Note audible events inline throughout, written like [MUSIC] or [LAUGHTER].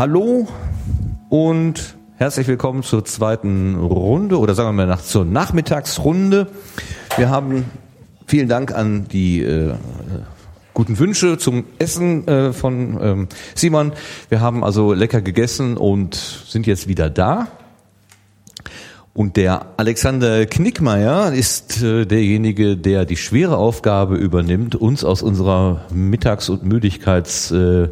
Hallo und herzlich willkommen zur zweiten Runde oder sagen wir mal nach, zur Nachmittagsrunde. Wir haben vielen Dank an die äh, guten Wünsche zum Essen äh, von ähm, Simon. Wir haben also lecker gegessen und sind jetzt wieder da. Und der Alexander Knickmeier ist äh, derjenige, der die schwere Aufgabe übernimmt, uns aus unserer Mittags- und Müdigkeits äh,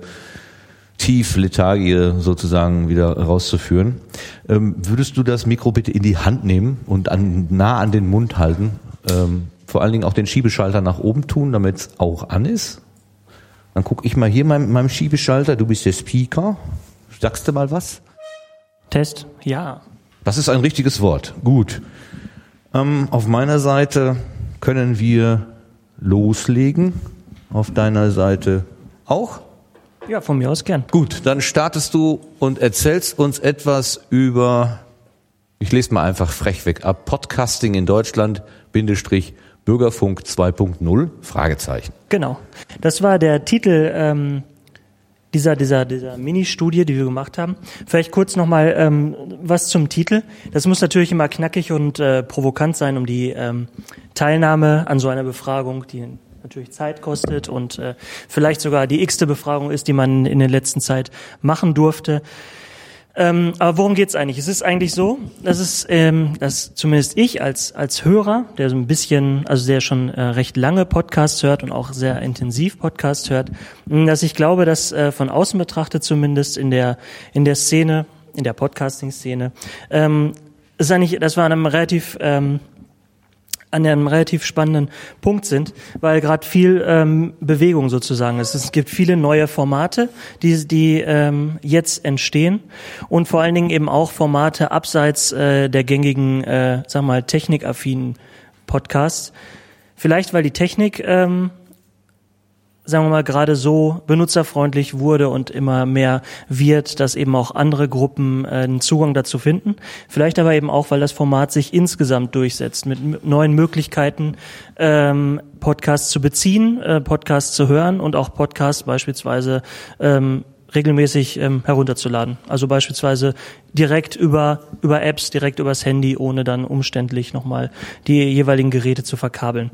Tieflethargie sozusagen wieder rauszuführen. Ähm, würdest du das Mikro bitte in die Hand nehmen und an, nah an den Mund halten? Ähm, vor allen Dingen auch den Schiebeschalter nach oben tun, damit es auch an ist. Dann gucke ich mal hier mit meinem Schiebeschalter. Du bist der Speaker. Sagst du mal was? Test, ja. Das ist ein richtiges Wort. Gut. Ähm, auf meiner Seite können wir loslegen. Auf deiner Seite auch? Ja, von mir aus gern. Gut, dann startest du und erzählst uns etwas über, ich lese mal einfach frech weg ab, Podcasting in Deutschland, Bindestrich, Bürgerfunk 2.0, Fragezeichen. Genau. Das war der Titel ähm, dieser, dieser, dieser Mini-Studie, die wir gemacht haben. Vielleicht kurz nochmal ähm, was zum Titel. Das muss natürlich immer knackig und äh, provokant sein, um die ähm, Teilnahme an so einer Befragung, die natürlich Zeit kostet und äh, vielleicht sogar die x-te Befragung ist, die man in der letzten Zeit machen durfte. Ähm, aber worum geht's eigentlich? Es ist eigentlich so, dass es, ähm, dass zumindest ich als als Hörer, der so ein bisschen, also der schon äh, recht lange Podcasts hört und auch sehr intensiv Podcasts hört, dass ich glaube, dass äh, von außen betrachtet zumindest in der in der Szene, in der Podcasting-Szene, ähm, ist eigentlich, das war einem relativ ähm, an einem relativ spannenden Punkt sind, weil gerade viel ähm, Bewegung sozusagen ist. Es gibt viele neue Formate, die, die ähm, jetzt entstehen und vor allen Dingen eben auch Formate abseits äh, der gängigen, äh, sag mal, technikaffinen Podcasts. Vielleicht, weil die Technik ähm, sagen wir mal, gerade so benutzerfreundlich wurde und immer mehr wird, dass eben auch andere Gruppen äh, einen Zugang dazu finden. Vielleicht aber eben auch, weil das Format sich insgesamt durchsetzt mit neuen Möglichkeiten, ähm, Podcasts zu beziehen, äh, Podcasts zu hören und auch Podcasts beispielsweise ähm, regelmäßig ähm, herunterzuladen. Also beispielsweise direkt über, über Apps, direkt übers Handy, ohne dann umständlich nochmal die jeweiligen Geräte zu verkabeln.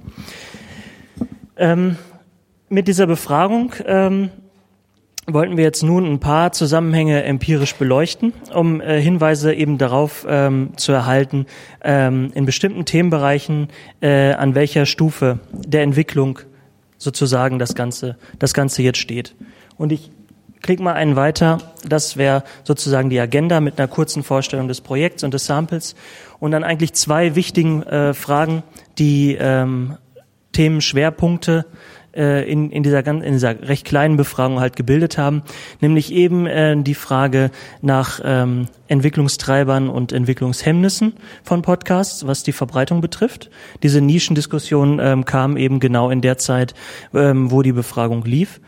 Ähm, mit dieser Befragung ähm, wollten wir jetzt nun ein paar Zusammenhänge empirisch beleuchten, um äh, Hinweise eben darauf ähm, zu erhalten, ähm, in bestimmten Themenbereichen, äh, an welcher Stufe der Entwicklung sozusagen das Ganze, das Ganze jetzt steht. Und ich klicke mal einen weiter. Das wäre sozusagen die Agenda mit einer kurzen Vorstellung des Projekts und des Samples und dann eigentlich zwei wichtigen äh, Fragen, die ähm, Themenschwerpunkte äh, in, in, dieser, in dieser recht kleinen Befragung halt gebildet haben, nämlich eben äh, die Frage nach ähm, Entwicklungstreibern und Entwicklungshemmnissen von Podcasts, was die Verbreitung betrifft. Diese Nischendiskussion ähm, kam eben genau in der Zeit, ähm, wo die Befragung lief.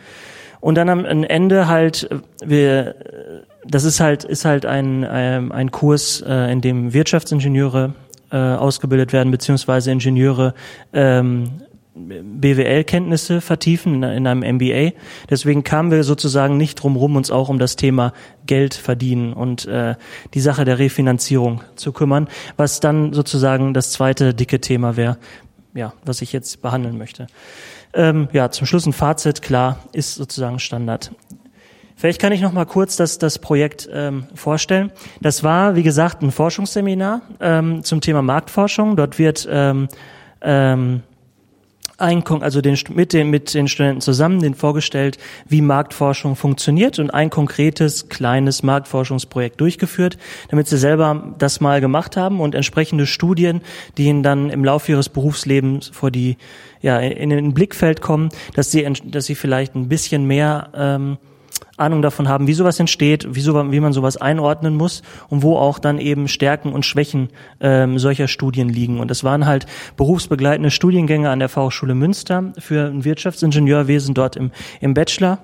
Und dann am Ende halt, äh, wir, das ist halt, ist halt ein, ein, ähm, ein Kurs, äh, in dem Wirtschaftsingenieure äh, ausgebildet werden, beziehungsweise Ingenieure ähm, BWL-Kenntnisse vertiefen in, einem MBA. Deswegen kamen wir sozusagen nicht drum rum, uns auch um das Thema Geld verdienen und äh, die Sache der Refinanzierung zu kümmern, was dann sozusagen das zweite dicke Thema wäre, ja, was ich jetzt behandeln möchte. Ähm, ja, zum Schluss ein Fazit, klar, ist sozusagen Standard. Vielleicht kann ich noch mal kurz das, das Projekt ähm, vorstellen. Das war, wie gesagt, ein Forschungsseminar ähm, zum Thema Marktforschung. Dort wird ähm, ähm, ein, also den, mit, den, mit den Studenten zusammen den vorgestellt, wie Marktforschung funktioniert und ein konkretes kleines Marktforschungsprojekt durchgeführt, damit sie selber das mal gemacht haben und entsprechende Studien, die ihnen dann im Laufe ihres Berufslebens vor die ja in den Blickfeld kommen, dass sie dass sie vielleicht ein bisschen mehr ähm, Ahnung davon haben, wie sowas entsteht, wie, so, wie man sowas einordnen muss und wo auch dann eben Stärken und Schwächen ähm, solcher Studien liegen. Und es waren halt berufsbegleitende Studiengänge an der Fachhochschule Münster für ein Wirtschaftsingenieurwesen dort im, im Bachelor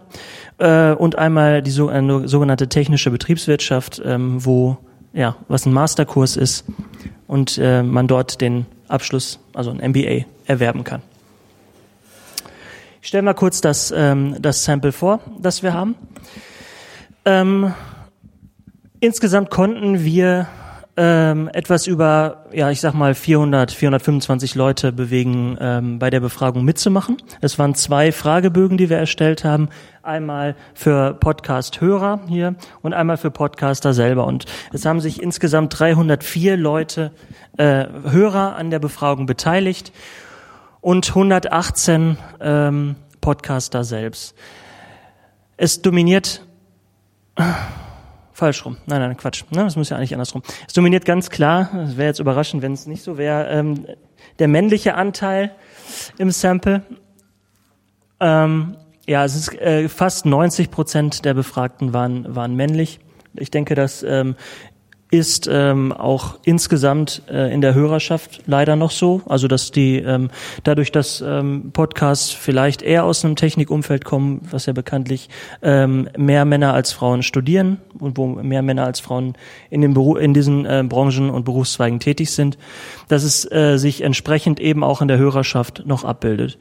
äh, und einmal die so, eine sogenannte technische Betriebswirtschaft, ähm, wo ja was ein Masterkurs ist und äh, man dort den Abschluss, also ein MBA, erwerben kann. Ich stelle mal kurz das, ähm, das Sample vor, das wir haben. Ähm, insgesamt konnten wir ähm, etwas über, ja, ich sag mal 400, 425 Leute bewegen, ähm, bei der Befragung mitzumachen. Es waren zwei Fragebögen, die wir erstellt haben. Einmal für Podcast-Hörer hier und einmal für Podcaster selber. Und es haben sich insgesamt 304 Leute, äh, Hörer an der Befragung beteiligt und 118 ähm, Podcaster selbst. Es dominiert [SIGHS] Falsch rum. Nein, nein, Quatsch. Ne, das muss ja eigentlich andersrum. Es dominiert ganz klar, es wäre jetzt überraschend, wenn es nicht so wäre, ähm, der männliche Anteil im Sample. Ähm, ja, es ist äh, fast 90 Prozent der Befragten waren, waren männlich. Ich denke, dass ähm, ist ähm, auch insgesamt äh, in der Hörerschaft leider noch so. Also dass die ähm, dadurch, dass ähm, Podcasts vielleicht eher aus einem Technikumfeld kommen, was ja bekanntlich ähm, mehr Männer als Frauen studieren und wo mehr Männer als Frauen in den Beru in diesen äh, Branchen und Berufszweigen tätig sind, dass es äh, sich entsprechend eben auch in der Hörerschaft noch abbildet.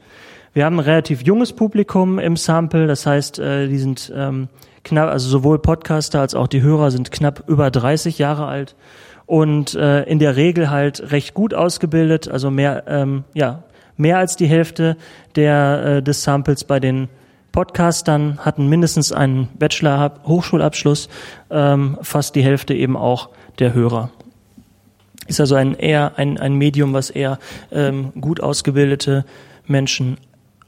Wir haben ein relativ junges Publikum im Sample, das heißt, äh, die sind ähm, knapp, also sowohl Podcaster als auch die Hörer sind knapp über 30 Jahre alt und äh, in der Regel halt recht gut ausgebildet, also mehr, ähm, ja, mehr als die Hälfte der, äh, des Samples bei den Podcastern hatten mindestens einen Bachelor-Hochschulabschluss, ähm, fast die Hälfte eben auch der Hörer. Ist also ein eher ein, ein Medium, was eher ähm, gut ausgebildete Menschen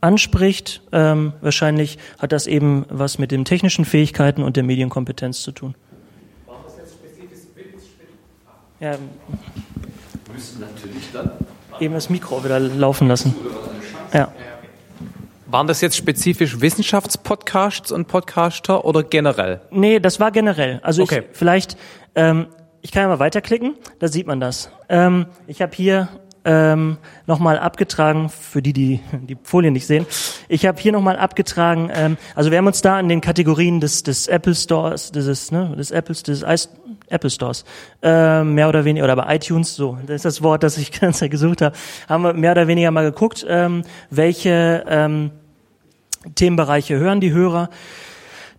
anspricht. Ähm, wahrscheinlich hat das eben was mit den technischen Fähigkeiten und der Medienkompetenz zu tun. War das jetzt spezifisch Ja, wir müssen natürlich dann eben das Mikro wieder laufen lassen. Ja. Waren das jetzt spezifisch Wissenschaftspodcasts und Podcaster oder generell? Nee, das war generell. Also okay. ich, vielleicht, ähm, ich kann ja mal weiterklicken, da sieht man das. Ähm, ich habe hier ähm, nochmal abgetragen, für die, die die Folie nicht sehen. Ich habe hier nochmal abgetragen, ähm, also wir haben uns da in den Kategorien des, des Apple Stores, dieses, ne, des Apples, des Ice, Apple Stores, äh, mehr oder weniger, oder bei iTunes, so, das ist das Wort, das ich [LAUGHS] ganz gesucht habe, haben wir mehr oder weniger mal geguckt, ähm, welche ähm, Themenbereiche hören die Hörer.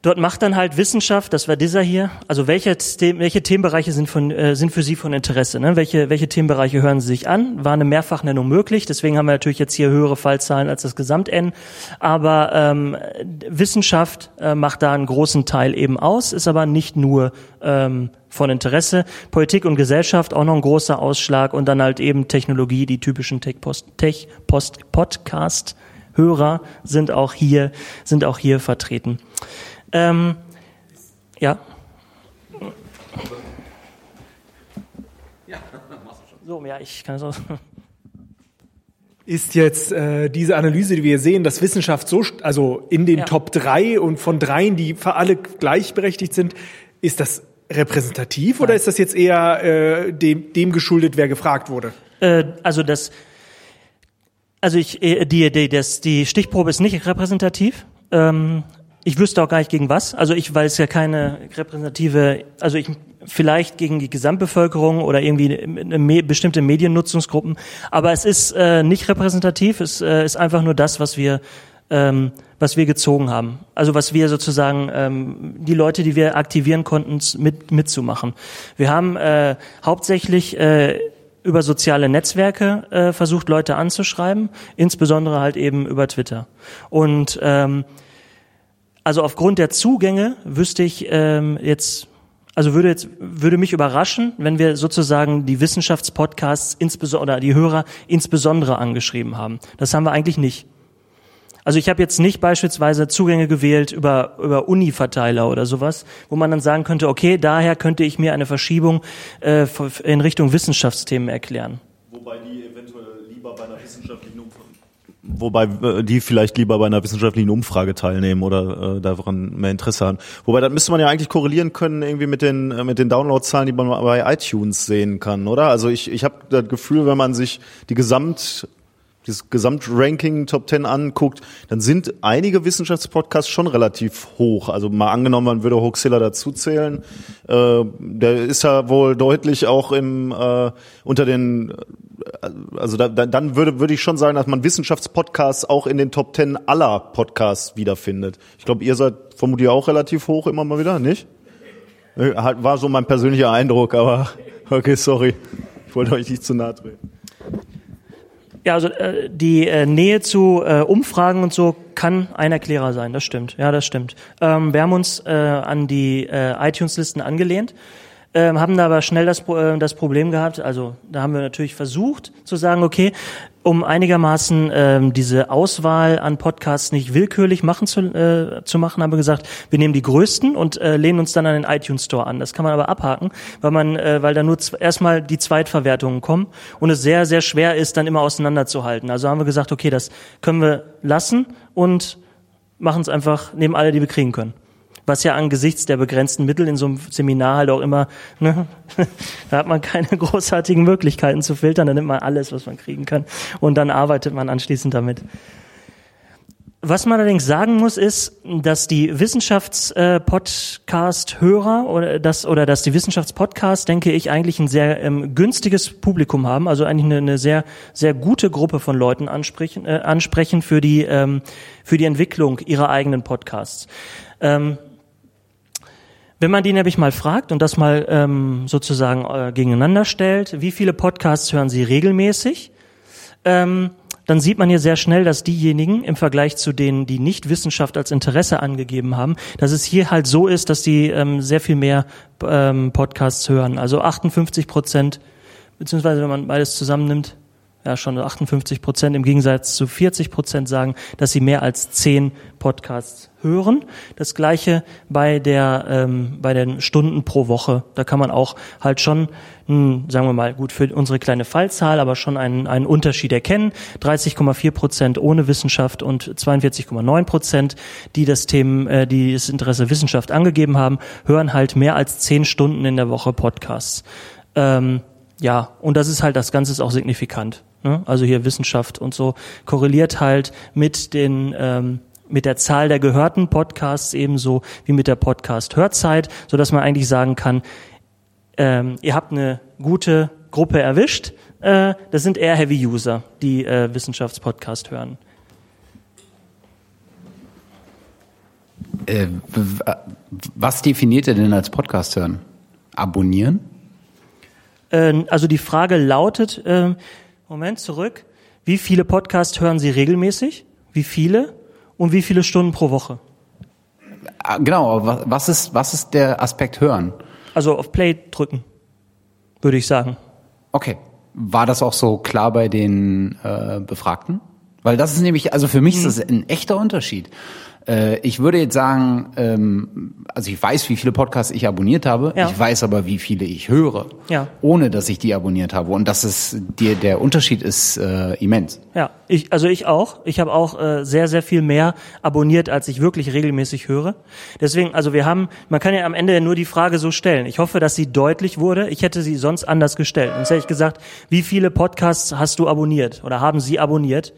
Dort macht dann halt Wissenschaft, das war dieser hier, also welche, welche Themenbereiche sind, von, äh, sind für Sie von Interesse? Ne? Welche, welche Themenbereiche hören Sie sich an? War eine Mehrfachnennung möglich, deswegen haben wir natürlich jetzt hier höhere Fallzahlen als das Gesamt-N. Aber ähm, Wissenschaft äh, macht da einen großen Teil eben aus, ist aber nicht nur ähm, von Interesse. Politik und Gesellschaft auch noch ein großer Ausschlag und dann halt eben Technologie, die typischen Tech-Post-Tech-Podcast-Hörer sind auch hier, sind auch hier vertreten. Ähm, ja. [LAUGHS] So, ja, ich kann es auch. Ist jetzt äh, diese Analyse, die wir sehen, dass Wissenschaft so, also in den ja. Top 3 und von dreien, die für alle gleichberechtigt sind, ist das repräsentativ Nein. oder ist das jetzt eher äh, dem, dem geschuldet, wer gefragt wurde? Äh, also das, also ich, äh, die, die, das, die Stichprobe ist nicht repräsentativ. Ähm, ich wüsste auch gar nicht gegen was. Also ich, weil es ja keine repräsentative, also ich vielleicht gegen die Gesamtbevölkerung oder irgendwie eine, eine bestimmte Mediennutzungsgruppen. Aber es ist äh, nicht repräsentativ. Es äh, ist einfach nur das, was wir ähm, was wir gezogen haben. Also was wir sozusagen ähm, die Leute, die wir aktivieren konnten, mit mitzumachen. Wir haben äh, hauptsächlich äh, über soziale Netzwerke äh, versucht, Leute anzuschreiben, insbesondere halt eben über Twitter. Und ähm, also aufgrund der Zugänge wüsste ich ähm, jetzt, also würde jetzt würde mich überraschen, wenn wir sozusagen die Wissenschaftspodcasts insbesondere die Hörer insbesondere angeschrieben haben. Das haben wir eigentlich nicht. Also ich habe jetzt nicht beispielsweise Zugänge gewählt über, über Uni-Verteiler oder sowas, wo man dann sagen könnte, okay, daher könnte ich mir eine Verschiebung äh, in Richtung Wissenschaftsthemen erklären. Wobei die eventuell lieber bei einer wissenschaftlichen Umfrage Wobei äh, die vielleicht lieber bei einer wissenschaftlichen Umfrage teilnehmen oder äh, daran mehr Interesse haben. Wobei, das müsste man ja eigentlich korrelieren können irgendwie mit den äh, mit den Downloadzahlen, die man bei iTunes sehen kann, oder? Also ich ich habe das Gefühl, wenn man sich die Gesamt das Gesamtranking Top 10 anguckt, dann sind einige Wissenschaftspodcasts schon relativ hoch. Also mal angenommen, man würde Hoaxilla dazuzählen. Äh, der ist ja wohl deutlich auch im äh, unter den äh, also da, dann würde würde ich schon sagen, dass man Wissenschaftspodcasts auch in den Top 10 aller Podcasts wiederfindet. Ich glaube, ihr seid vermutlich auch relativ hoch immer mal wieder, nicht? Äh, War so mein persönlicher Eindruck, aber okay, sorry. Ich wollte euch nicht zu nahe treten. Ja, also äh, die äh, Nähe zu äh, Umfragen und so kann ein Erklärer sein, das stimmt. Ja, das stimmt. Ähm, wir haben uns äh, an die äh, iTunes-Listen angelehnt, ähm, haben da aber schnell das, äh, das Problem gehabt, also da haben wir natürlich versucht zu sagen, okay, um einigermaßen ähm, diese Auswahl an Podcasts nicht willkürlich machen zu, äh, zu machen, haben wir gesagt, wir nehmen die größten und äh, lehnen uns dann an den iTunes Store an. Das kann man aber abhaken, weil man, äh, weil da nur erstmal die Zweitverwertungen kommen und es sehr, sehr schwer ist, dann immer auseinanderzuhalten. Also haben wir gesagt, okay, das können wir lassen und machen es einfach, nehmen alle, die wir kriegen können. Was ja angesichts der begrenzten Mittel in so einem Seminar halt auch immer, ne, [LAUGHS] da hat man keine [LAUGHS] großartigen Möglichkeiten zu filtern, dann nimmt man alles, was man kriegen kann und dann arbeitet man anschließend damit. Was man allerdings sagen muss, ist, dass die Wissenschafts-Podcast-Hörer oder das oder dass die Wissenschaftspodcasts, denke ich, eigentlich ein sehr ähm, günstiges Publikum haben, also eigentlich eine, eine sehr sehr gute Gruppe von Leuten ansprechen, äh, ansprechen für die ähm, für die Entwicklung ihrer eigenen Podcasts. Ähm, wenn man die nämlich mal fragt und das mal ähm, sozusagen äh, gegeneinander stellt, wie viele Podcasts hören Sie regelmäßig? Ähm, dann sieht man hier sehr schnell, dass diejenigen im Vergleich zu denen, die nicht Wissenschaft als Interesse angegeben haben, dass es hier halt so ist, dass die ähm, sehr viel mehr ähm, Podcasts hören. Also 58 Prozent, beziehungsweise wenn man beides zusammennimmt, ja schon 58 Prozent im Gegensatz zu 40 Prozent sagen, dass sie mehr als zehn Podcasts hören. Das gleiche bei der ähm, bei den Stunden pro Woche. Da kann man auch halt schon, hm, sagen wir mal, gut für unsere kleine Fallzahl, aber schon einen, einen Unterschied erkennen. 30,4 Prozent ohne Wissenschaft und 42,9 Prozent, die das Themen, äh, die das Interesse Wissenschaft angegeben haben, hören halt mehr als zehn Stunden in der Woche Podcasts. Ähm, ja, und das ist halt, das Ganze ist auch signifikant. Ne? Also hier Wissenschaft und so korreliert halt mit den, ähm, mit der Zahl der gehörten Podcasts ebenso wie mit der Podcast-Hörzeit, so dass man eigentlich sagen kann, ähm, ihr habt eine gute Gruppe erwischt. Äh, das sind eher Heavy-User, die äh, Wissenschaftspodcast hören. Äh, was definiert ihr denn als Podcast hören? Abonnieren? Äh, also die Frage lautet, ähm, Moment zurück, wie viele Podcasts hören Sie regelmäßig? Wie viele? Und wie viele Stunden pro Woche? Ah, Genau, was, was ist, was ist der Aspekt hören? Also auf Play drücken, würde ich sagen. Okay. War das auch so klar bei den äh, Befragten? Weil das ist nämlich, also für mich ist das ein echter Unterschied. Äh, ich würde jetzt sagen, ähm, also ich weiß, wie viele Podcasts ich abonniert habe. Ja. Ich weiß aber, wie viele ich höre, Ja. ohne dass ich die abonniert habe. Und das ist der, der Unterschied ist äh, immens. Ja, ich, also ich auch. Ich habe auch äh, sehr, sehr viel mehr abonniert, als ich wirklich regelmäßig höre. Deswegen, also wir haben, man kann ja am Ende nur die Frage so stellen. Ich hoffe, dass sie deutlich wurde. Ich hätte sie sonst anders gestellt. Sonst hätte ich gesagt, wie viele Podcasts hast du abonniert oder haben Sie abonniert?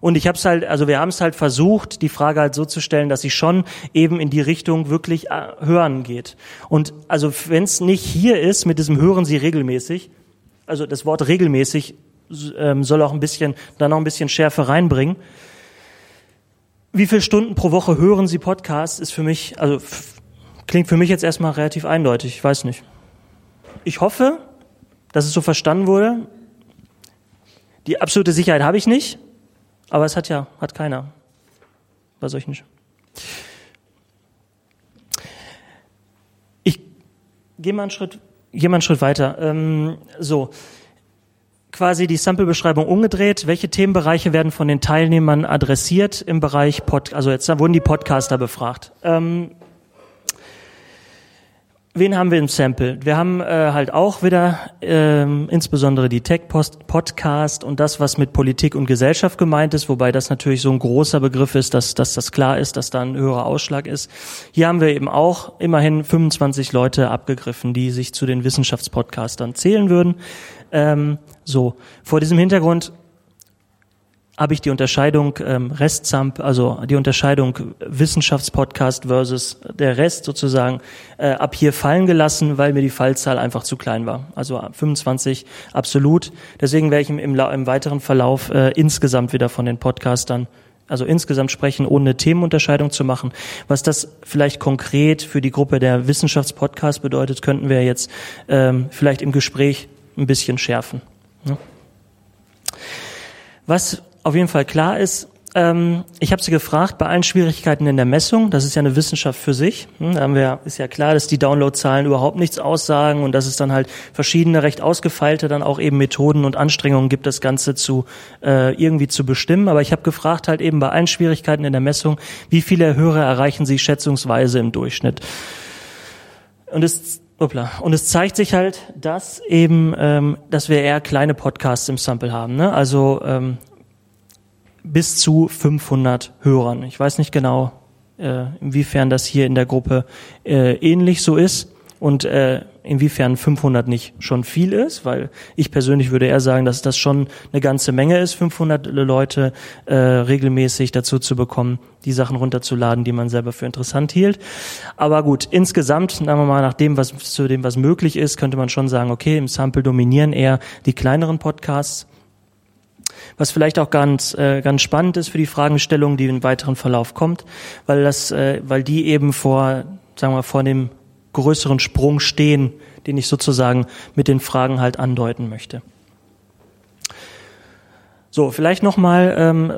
Und ich habe es halt, also wir haben es halt versucht, die Frage halt so zu stellen, dass sie schon eben in die Richtung wirklich äh, hören geht. Und also wenn es nicht hier ist mit diesem hören Sie regelmäßig, also das Wort regelmäßig ähm, soll auch ein bisschen, da noch ein bisschen Schärfe reinbringen. Wie viele Stunden pro Woche hören Sie Podcasts, ist für mich, also klingt für mich jetzt erstmal relativ eindeutig, ich weiß nicht. Ich hoffe, dass es so verstanden wurde. Die absolute Sicherheit habe ich nicht, aber es hat ja, hat keiner. Bei solchen. Ich gehe mal einen Schritt, gehe mal einen Schritt weiter. Ähm, so quasi die Sample-Beschreibung umgedreht. Welche Themenbereiche werden von den Teilnehmern adressiert im Bereich Pod, also jetzt wurden die Podcaster befragt. Ähm, wen haben wir im Sample? Wir haben äh, halt auch wieder ähm, insbesondere die Tech-Podcast und das, was mit Politik und Gesellschaft gemeint ist, wobei das natürlich so ein großer Begriff ist, dass, dass das klar ist, dass da ein höherer Ausschlag ist. Hier haben wir eben auch immerhin 25 Leute abgegriffen, die sich zu den Wissenschaftspodcastern zählen würden. Ähm, so, vor diesem Hintergrund habe ich die Unterscheidung ähm, Restzamp, also die Unterscheidung Wissenschaftspodcast versus der Rest sozusagen äh, ab hier fallen gelassen, weil mir die Fallzahl einfach zu klein war. Also 25 absolut. Deswegen werde ich im, im, weiteren Verlauf äh, insgesamt wieder von den Podcastern also insgesamt sprechen, ohne eine Themenunterscheidung zu machen. Was das vielleicht konkret für die Gruppe der Wissenschaftspodcasts bedeutet, könnten wir jetzt ähm, vielleicht im Gespräch ein bisschen schärfen. Ja. Was auf jeden Fall klar ist, ähm, ich habe sie gefragt, bei allen Schwierigkeiten in der Messung, das ist ja eine Wissenschaft für sich, hm, da haben wir, ist ja klar, dass die Downloadzahlen überhaupt nichts aussagen und dass es dann halt verschiedene, recht ausgefeilte dann auch eben Methoden und Anstrengungen gibt, das Ganze zu äh, irgendwie zu bestimmen. Aber ich habe gefragt halt eben bei allen Schwierigkeiten in der Messung, wie viele Hörer erreichen sie schätzungsweise im Durchschnitt? Und es Uppla. Und es zeigt sich halt, dass eben, ähm, dass wir eher kleine Podcasts im Sample haben. Ne? Also ähm, bis zu 500 Hörern. Ich weiß nicht genau, äh, inwiefern das hier in der Gruppe äh, ähnlich so ist und äh, inwiefern 500 nicht schon viel ist, weil ich persönlich würde eher sagen, dass das schon eine ganze Menge ist, 500 Leute äh, regelmäßig dazu zu bekommen, die Sachen runterzuladen, die man selber für interessant hielt. Aber gut, insgesamt, sagen wir mal, nach dem, was zu dem, was möglich ist, könnte man schon sagen, okay, im Sample dominieren eher die kleineren Podcasts was vielleicht auch ganz, äh, ganz spannend ist für die Fragestellung, die im weiteren Verlauf kommt, weil das, äh, weil die eben vor, sagen wir, vor dem größeren Sprung stehen, den ich sozusagen mit den Fragen halt andeuten möchte. So, vielleicht nochmal ähm,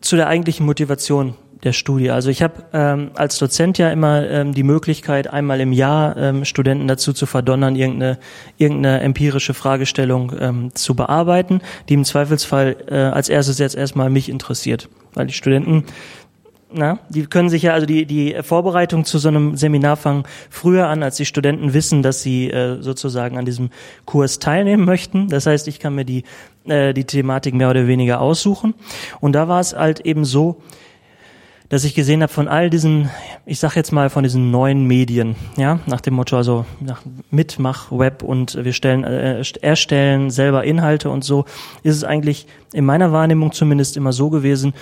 zu der eigentlichen Motivation der Studie. Also ich habe ähm, als Dozent ja immer ähm, die Möglichkeit, einmal im Jahr ähm, Studenten dazu zu verdonnern, irgendeine, irgendeine empirische Fragestellung ähm, zu bearbeiten, die im Zweifelsfall äh, als erstes jetzt erstmal mich interessiert. Weil die Studenten na, die können sich ja, also die, die Vorbereitung zu so einem Seminar fangen früher an, als die Studenten wissen, dass sie äh, sozusagen an diesem Kurs teilnehmen möchten. Das heißt, ich kann mir die, äh, die Thematik mehr oder weniger aussuchen. Und da war es halt eben so, dass ich gesehen habe von all diesen, ich sag jetzt mal von diesen neuen Medien, ja, nach dem Motto also nach Mitmach Web und wir stellen äh, erstellen selber Inhalte und so, ist es eigentlich in meiner Wahrnehmung zumindest immer so gewesen,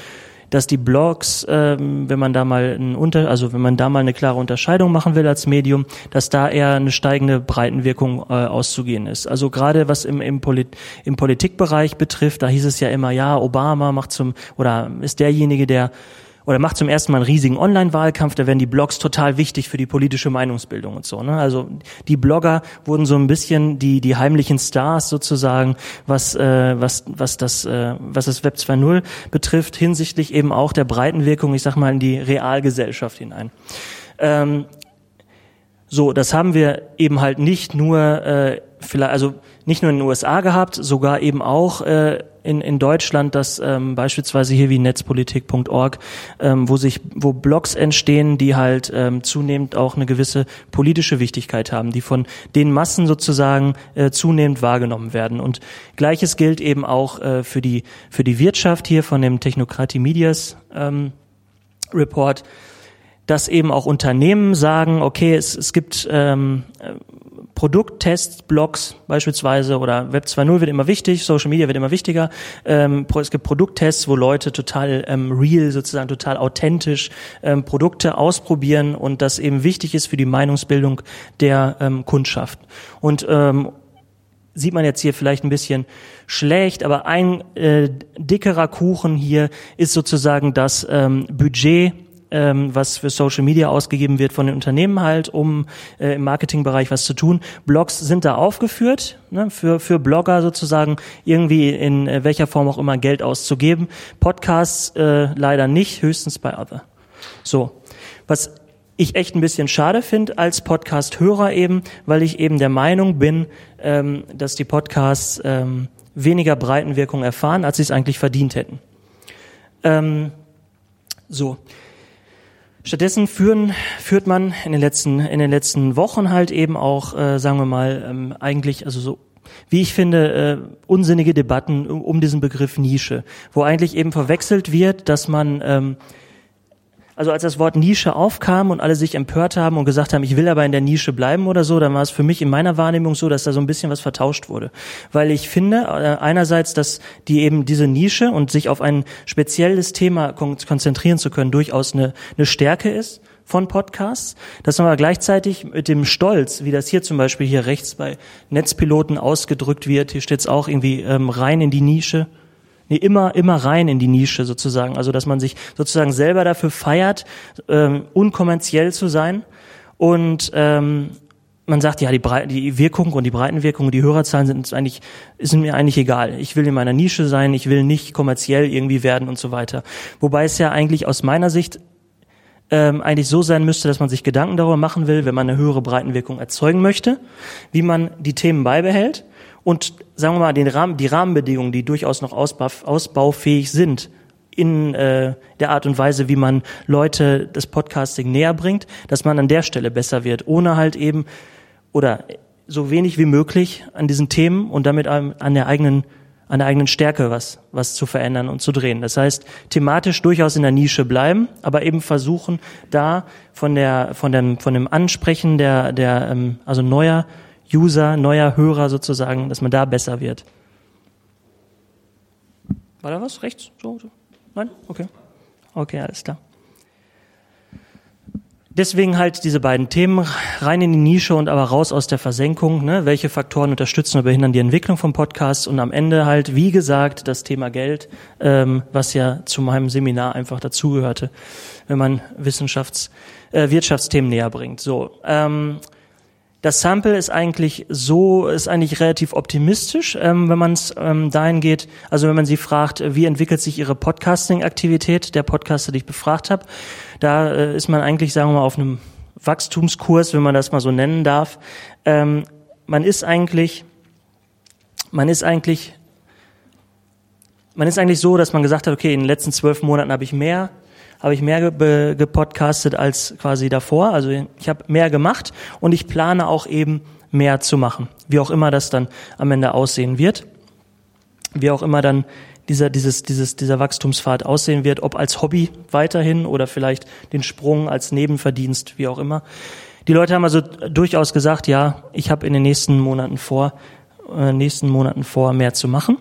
dass die Blogs, ähm, wenn man da mal ein unter, also wenn man da mal eine klare Unterscheidung machen will als Medium, dass da eher eine steigende Breitenwirkung äh, auszugehen ist. Also gerade was im, im, Polit im Politikbereich betrifft, da hieß es ja immer, ja, Obama macht zum oder ist derjenige, der oder macht zum ersten Mal einen riesigen Online-Wahlkampf, da werden die Blogs total wichtig für die politische Meinungsbildung und so. Ne? Also die Blogger wurden so ein bisschen die die heimlichen Stars sozusagen, was äh, was was das äh, was das Web 2.0 betrifft, hinsichtlich eben auch der Breitenwirkung, ich sag mal in die Realgesellschaft hinein. Ähm, so, das haben wir eben halt nicht nur äh, vielleicht also nicht nur in den USA gehabt, sogar eben auch äh, in, in Deutschland, dass ähm, beispielsweise hier wie netzpolitik.org, ähm, wo sich, wo Blogs entstehen, die halt ähm, zunehmend auch eine gewisse politische Wichtigkeit haben, die von den Massen sozusagen äh, zunehmend wahrgenommen werden. Und gleiches gilt eben auch äh, für die für die Wirtschaft hier von dem Technokratie Medias ähm, Report dass eben auch Unternehmen sagen, okay, es, es gibt ähm, Produkttests, Blogs beispielsweise oder Web 2.0 wird immer wichtig, Social Media wird immer wichtiger. Ähm, es gibt Produkttests, wo Leute total ähm, real, sozusagen total authentisch ähm, Produkte ausprobieren und das eben wichtig ist für die Meinungsbildung der ähm, Kundschaft. Und ähm, sieht man jetzt hier vielleicht ein bisschen schlecht, aber ein äh, dickerer Kuchen hier ist sozusagen das ähm, Budget ähm, was für Social Media ausgegeben wird von den Unternehmen halt, um äh, im Marketingbereich was zu tun. Blogs sind da aufgeführt, ne, für, für Blogger sozusagen irgendwie in äh, welcher Form auch immer Geld auszugeben. Podcasts äh, leider nicht, höchstens bei Other. So, was ich echt ein bisschen schade finde als Podcast-Hörer eben, weil ich eben der Meinung bin, ähm, dass die Podcasts ähm, weniger Breitenwirkung erfahren, als sie es eigentlich verdient hätten. Ähm, so, Stattdessen führen, führt man in den letzten, in den letzten Wochen halt eben auch, äh, sagen wir mal, ähm, eigentlich, also so, wie ich finde, äh, unsinnige Debatten um, um diesen Begriff Nische, wo eigentlich eben verwechselt wird, dass man ähm, also als das Wort Nische aufkam und alle sich empört haben und gesagt haben, ich will aber in der Nische bleiben oder so, dann war es für mich in meiner Wahrnehmung so, dass da so ein bisschen was vertauscht wurde. Weil ich finde, äh, einerseits, dass die eben diese Nische und sich auf ein spezielles Thema konzentrieren zu können, durchaus eine, eine Stärke ist von Podcasts, dass man aber gleichzeitig mit dem Stolz, wie das hier zum Beispiel hier rechts bei Netzpiloten ausgedrückt wird, hier steht es auch irgendwie ähm, rein in die Nische, nee, immer, immer rein in die Nische sozusagen. Also dass man sich sozusagen selber dafür feiert, ähm, unkommerziell zu sein und ähm, man sagt, ja, die, Brei die Wirkung und die Breitenwirkung und die Hörerzahlen sind eigentlich, sind mir eigentlich egal. Ich will in meiner Nische sein, ich will nicht kommerziell irgendwie werden und so weiter. Wobei es ja eigentlich aus meiner Sicht ähm, eigentlich so sein müsste, dass man sich Gedanken darüber machen will, wenn man eine höhere Breitenwirkung erzeugen möchte, wie man die Themen beibehält und sagen wir mal den Rahmen, die Rahmenbedingungen, die durchaus noch ausbau, ausbaufähig sind, in äh, der Art und Weise, wie man Leute das Podcasting näher bringt, dass man an der Stelle besser wird, ohne halt eben oder so wenig wie möglich an diesen Themen und damit an der eigenen an der eigenen Stärke was was zu verändern und zu drehen. Das heißt, thematisch durchaus in der Nische bleiben, aber eben versuchen da von der von dem von dem Ansprechen der der ähm, also neuer User, neuer Hörer sozusagen, dass man da besser wird. War da was rechts? So, so. Nein? Okay. Okay, alles klar. Deswegen halt diese beiden Themen rein in die Nische und aber raus aus der Versenkung. Ne? Welche Faktoren unterstützen oder behindern die Entwicklung vom Podcast? Und am Ende halt, wie gesagt, das Thema Geld, ähm, was ja zu meinem Seminar einfach dazugehörte, wenn man Wissenschafts-, äh, Wirtschaftsthemen näher bringt. So, ähm, das Sample ist eigentlich so, ist eigentlich relativ optimistisch, ähm, wenn man es ähm, dahin geht. Also wenn man sie fragt, wie entwickelt sich ihre Podcasting-Aktivität, der Podcaster, den ich befragt habe, da äh, ist man eigentlich, sagen wir mal, auf einem Wachstumskurs, wenn man das mal so nennen darf. Ähm, man ist eigentlich, man ist eigentlich, man ist eigentlich so, dass man gesagt hat, okay, in den letzten zwölf Monaten habe ich mehr habe ich mehr ge gepodcastet als quasi davor. Also ich habe mehr gemacht und ich plane auch eben mehr zu machen. Wie auch immer das dann am Ende aussehen wird. Wie auch immer dann dieser, dieses, dieses, dieser Wachstumspfad aussehen wird, ob als Hobby weiterhin oder vielleicht den Sprung als Nebenverdienst, wie auch immer. Die Leute haben also durchaus gesagt, ja, ich habe in den nächsten Monaten vor, äh, nächsten Monaten vor, mehr zu machen.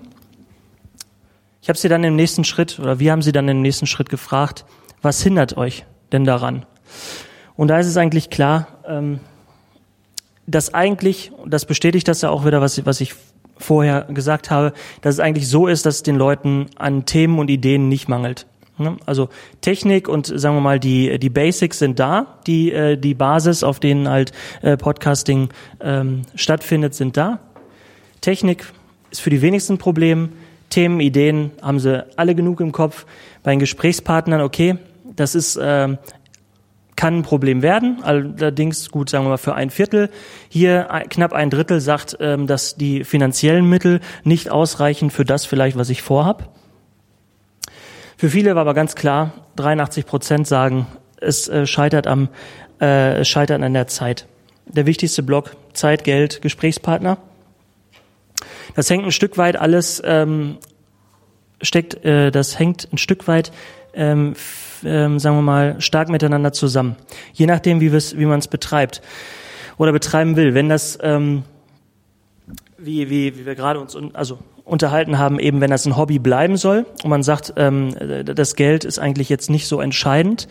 Ich habe sie dann im nächsten Schritt, oder wir haben sie dann im nächsten Schritt gefragt, was hindert euch denn daran? Und da ist es eigentlich klar, ähm, dass eigentlich, das bestätigt das ja auch wieder, was, was ich vorher gesagt habe, dass es eigentlich so ist, dass es den Leuten an Themen und Ideen nicht mangelt. Ne? Also Technik und sagen wir mal die die Basics sind da, die äh, die Basis, auf denen halt äh, Podcasting ähm, stattfindet, sind da. Technik ist für die wenigsten Problem. Themen, Ideen haben sie alle genug im Kopf. Bei den Gesprächspartnern, okay, das ist äh, kann ein Problem werden. Allerdings gut, sagen wir mal für ein Viertel. Hier knapp ein Drittel sagt, ähm, dass die finanziellen Mittel nicht ausreichen für das vielleicht, was ich vorhab. Für viele war aber ganz klar, 83 Prozent sagen, es äh, scheitert am äh, scheitert an der Zeit. Der wichtigste Block Zeit, Geld, Gesprächspartner. Das hängt ein Stück weit alles ähm, steckt, äh, das hängt ein Stück weit ähm, ähm, sagen wir mal, stark miteinander zusammen. Je nachdem, wie, wie man es betreibt oder betreiben will. Wenn das, ähm, wie, wie, wie wir gerade uns also unterhalten haben, eben wenn das ein Hobby bleiben soll und man sagt, ähm, das Geld ist eigentlich jetzt nicht so entscheidend,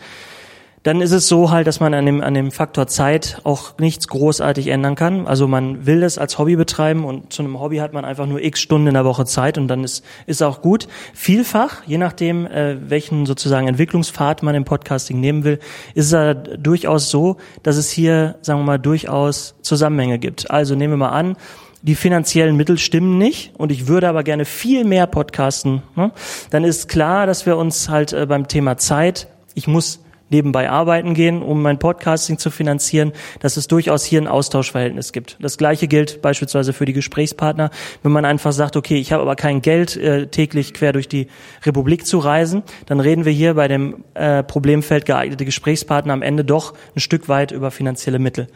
dann ist es so halt, dass man an dem, an dem Faktor Zeit auch nichts großartig ändern kann. Also man will das als Hobby betreiben und zu einem Hobby hat man einfach nur x Stunden in der Woche Zeit und dann ist, ist auch gut. Vielfach, je nachdem, äh, welchen sozusagen Entwicklungspfad man im Podcasting nehmen will, ist es durchaus so, dass es hier, sagen wir mal, durchaus Zusammenhänge gibt. Also nehmen wir mal an, die finanziellen Mittel stimmen nicht und ich würde aber gerne viel mehr podcasten, ne? dann ist klar, dass wir uns halt äh, beim Thema Zeit, ich muss nebenbei arbeiten gehen, um mein Podcasting zu finanzieren, dass es durchaus hier ein Austauschverhältnis gibt. Das gleiche gilt beispielsweise für die Gesprächspartner. Wenn man einfach sagt, okay, ich habe aber kein Geld, äh, täglich quer durch die Republik zu reisen, dann reden wir hier bei dem äh, Problemfeld geeignete Gesprächspartner am Ende doch ein Stück weit über finanzielle Mittel.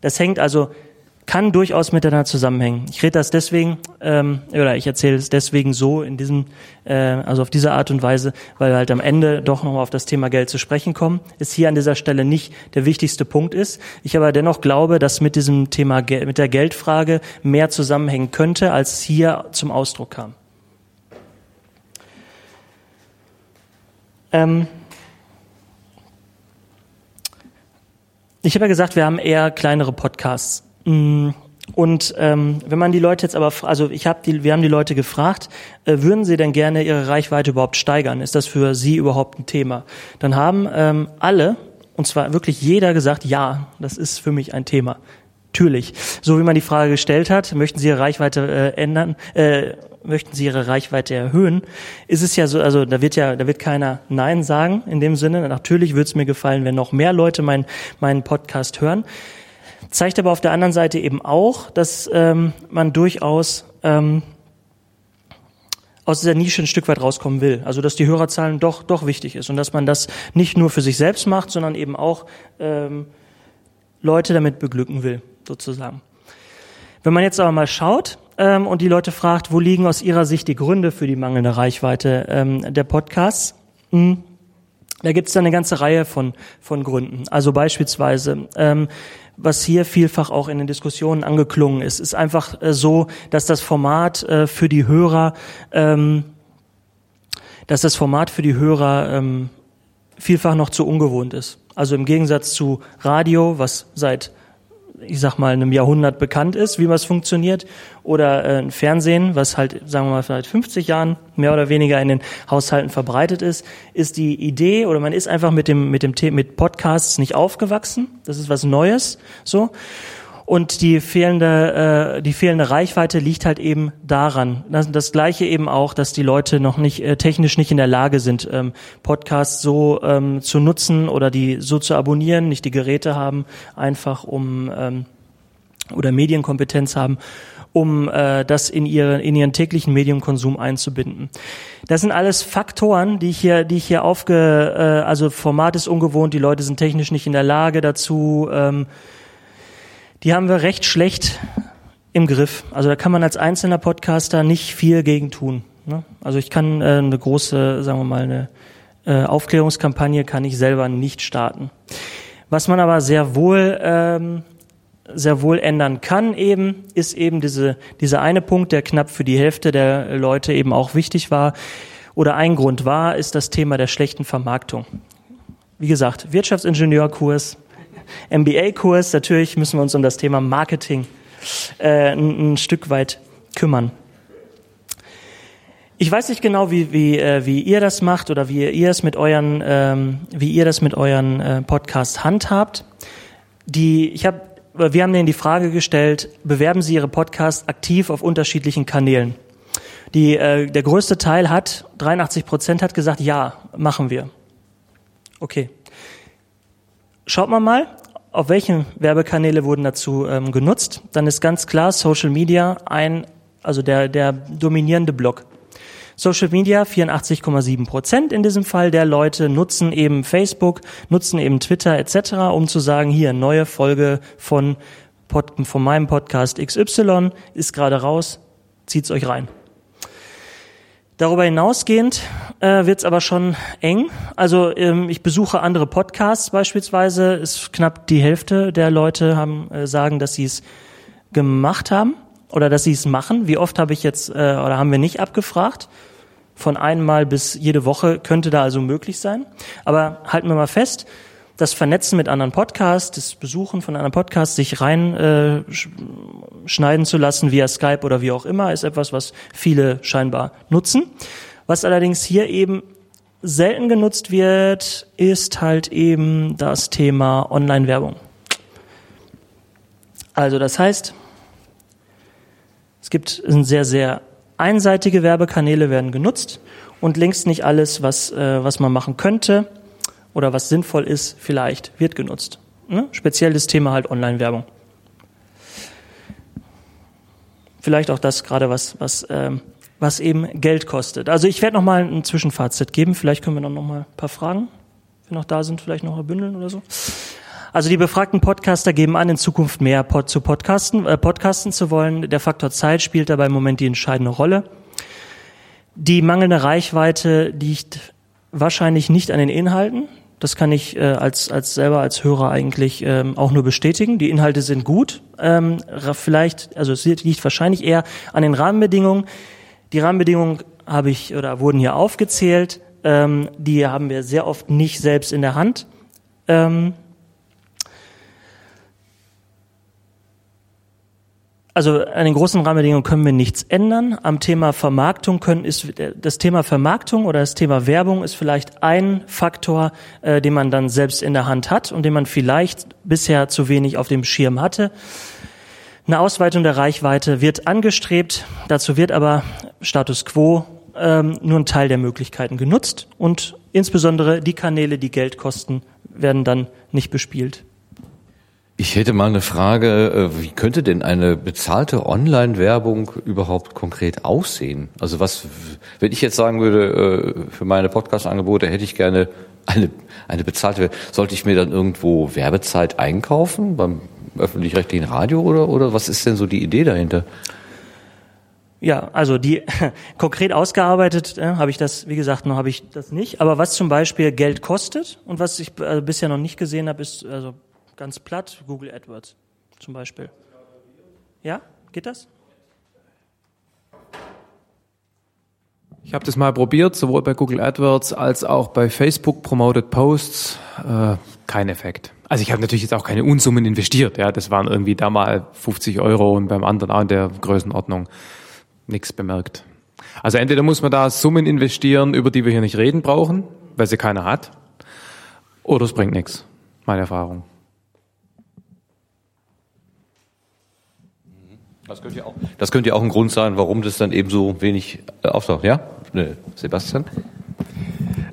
Das hängt also kann durchaus miteinander zusammenhängen. Ich rede das deswegen, ähm, oder ich erzähle es deswegen so in diesem, äh, also auf diese Art und Weise, weil wir halt am Ende doch nochmal auf das Thema Geld zu sprechen kommen. Ist hier an dieser Stelle nicht der wichtigste Punkt ist. Ich aber dennoch glaube, dass mit diesem Thema, mit der Geldfrage mehr zusammenhängen könnte, als hier zum Ausdruck kam. Ähm, ich habe ja gesagt, wir haben eher kleinere Podcasts. Mm, und ähm, wenn man die Leute jetzt aber, also ich habe die, wir haben die Leute gefragt, äh, würden sie denn gerne ihre Reichweite überhaupt steigern? Ist das für sie überhaupt ein Thema? Dann haben ähm, alle, und zwar wirklich jeder gesagt, ja, das ist für mich ein Thema. Natürlich. So wie man die Frage gestellt hat, möchten Sie Ihre Reichweite äh, ändern, äh, möchten Sie Ihre Reichweite erhöhen, ist es ja so, also da wird ja, da wird keiner Nein sagen in dem Sinne. Natürlich würde es mir gefallen, wenn noch mehr Leute meinen meinen Podcast hören zeigt aber auf der anderen Seite eben auch, dass ähm, man durchaus ähm, aus dieser Nische ein Stück weit rauskommen will. Also dass die Hörerzahlen doch doch wichtig ist und dass man das nicht nur für sich selbst macht, sondern eben auch ähm, Leute damit beglücken will, sozusagen. Wenn man jetzt aber mal schaut ähm, und die Leute fragt, wo liegen aus ihrer Sicht die Gründe für die mangelnde Reichweite ähm, der Podcasts, mh, hm, da gibt es dann eine ganze Reihe von, von Gründen. Also beispielsweise ähm, was hier vielfach auch in den Diskussionen angeklungen ist, ist einfach äh, so, dass das Format äh, für die Hörer, ähm, dass das Format für die Hörer ähm, vielfach noch zu ungewohnt ist. Also im Gegensatz zu Radio, was seit ich sag mal, einem Jahrhundert bekannt ist, wie was funktioniert, oder äh, ein Fernsehen, was halt, sagen wir mal, seit 50 Jahren mehr oder weniger in den Haushalten verbreitet ist, ist die Idee oder man ist einfach mit dem mit dem mit Podcasts nicht aufgewachsen. Das ist was Neues, so. Und die fehlende, äh, die fehlende Reichweite liegt halt eben daran. Das, das gleiche eben auch, dass die Leute noch nicht äh, technisch nicht in der Lage sind, ähm, Podcasts so ähm, zu nutzen oder die so zu abonnieren, nicht die Geräte haben, einfach um ähm, oder Medienkompetenz haben, um äh, das in, ihre, in ihren täglichen Mediumkonsum einzubinden. Das sind alles Faktoren, die ich hier, die ich hier aufge, äh, also Format ist ungewohnt, die Leute sind technisch nicht in der Lage dazu. Ähm, die haben wir recht schlecht im Griff. Also da kann man als einzelner Podcaster nicht viel gegen tun. Ne? Also ich kann äh, eine große, sagen wir mal, eine äh, Aufklärungskampagne kann ich selber nicht starten. Was man aber sehr wohl ähm, sehr wohl ändern kann eben, ist eben diese, dieser eine Punkt, der knapp für die Hälfte der Leute eben auch wichtig war oder ein Grund war, ist das Thema der schlechten Vermarktung. Wie gesagt, Wirtschaftsingenieurkurs, MBA-Kurs. Natürlich müssen wir uns um das Thema Marketing äh, ein, ein Stück weit kümmern. Ich weiß nicht genau, wie, wie, äh, wie ihr das macht oder wie ihr es mit euren, ähm, wie ihr das mit euren äh, Podcast handhabt. Die, ich habe, wir haben denen die Frage gestellt: Bewerben Sie Ihre Podcast aktiv auf unterschiedlichen Kanälen? Die, äh, der größte Teil hat, 83 Prozent hat gesagt, ja, machen wir. Okay. Schaut mal mal, auf welchen Werbekanäle wurden dazu ähm, genutzt. Dann ist ganz klar Social Media ein, also der, der dominierende Block. Social Media 84,7 Prozent in diesem Fall der Leute nutzen eben Facebook, nutzen eben Twitter etc., um zu sagen, hier neue Folge von, Pod, von meinem Podcast XY ist gerade raus, zieht's euch rein. Darüber hinausgehend äh, wird es aber schon eng. Also ähm, ich besuche andere Podcasts beispielsweise. Ist knapp die Hälfte der Leute haben äh, sagen, dass sie es gemacht haben oder dass sie es machen. Wie oft habe ich jetzt äh, oder haben wir nicht abgefragt? Von einmal bis jede Woche könnte da also möglich sein. Aber halten wir mal fest, das Vernetzen mit anderen Podcasts, das Besuchen von anderen Podcasts, sich rein äh, zu lassen via Skype oder wie auch immer, ist etwas, was viele scheinbar nutzen. Was allerdings hier eben selten genutzt wird, ist halt eben das Thema Online-Werbung. Also das heißt, es gibt sehr, sehr einseitige Werbekanäle werden genutzt und längst nicht alles, was, äh, was man machen könnte, oder was sinnvoll ist, vielleicht wird genutzt. Ne? Speziell das Thema halt Online-Werbung. Vielleicht auch das gerade, was, was, ähm, was eben Geld kostet. Also ich werde noch mal ein Zwischenfazit geben. Vielleicht können wir dann noch mal ein paar Fragen, wenn noch da sind, vielleicht noch bündeln oder so. Also die befragten Podcaster geben an, in Zukunft mehr Pod zu Podcasten, äh, Podcasten zu wollen. Der Faktor Zeit spielt dabei im Moment die entscheidende Rolle. Die mangelnde Reichweite liegt wahrscheinlich nicht an den Inhalten. Das kann ich äh, als, als selber als Hörer eigentlich ähm, auch nur bestätigen. Die Inhalte sind gut. Ähm, vielleicht, also es liegt wahrscheinlich eher an den Rahmenbedingungen. Die Rahmenbedingungen habe ich oder wurden hier aufgezählt. Ähm, die haben wir sehr oft nicht selbst in der Hand. Ähm, also an den großen Rahmenbedingungen können wir nichts ändern. Am Thema Vermarktung können ist das Thema Vermarktung oder das Thema Werbung ist vielleicht ein Faktor, äh, den man dann selbst in der Hand hat und den man vielleicht bisher zu wenig auf dem Schirm hatte. Eine Ausweitung der Reichweite wird angestrebt. Dazu wird aber Status quo ähm, nur ein Teil der Möglichkeiten genutzt und insbesondere die Kanäle, die Geld kosten, werden dann nicht bespielt. Ich hätte mal eine Frage, äh, wie könnte denn eine bezahlte Online-Werbung überhaupt konkret aussehen? Also was, wenn ich jetzt sagen würde, äh, für meine Podcast-Angebote hätte ich gerne eine, eine bezahlte, sollte ich mir dann irgendwo Werbezeit einkaufen beim öffentlich-rechtlichen Radio oder, oder was ist denn so die Idee dahinter? Ja, also die [LAUGHS] konkret ausgearbeitet äh, habe ich das, wie gesagt, noch habe ich das nicht. Aber was zum Beispiel Geld kostet und was ich äh, bisher noch nicht gesehen habe, ist also ganz platt, Google AdWords zum Beispiel. Ja, geht das? Ich habe das mal probiert, sowohl bei Google AdWords als auch bei Facebook Promoted Posts. Äh, kein Effekt. Also ich habe natürlich jetzt auch keine Unsummen investiert. Ja, das waren irgendwie da mal 50 Euro und beim anderen auch in der Größenordnung nichts bemerkt. Also entweder muss man da Summen investieren, über die wir hier nicht reden brauchen, weil sie keiner hat, oder es bringt nichts. Meine Erfahrung. Das könnte ja auch, das könnte ja auch ein Grund sein, warum das dann eben so wenig äh, auftaucht. Ja, nee. Sebastian?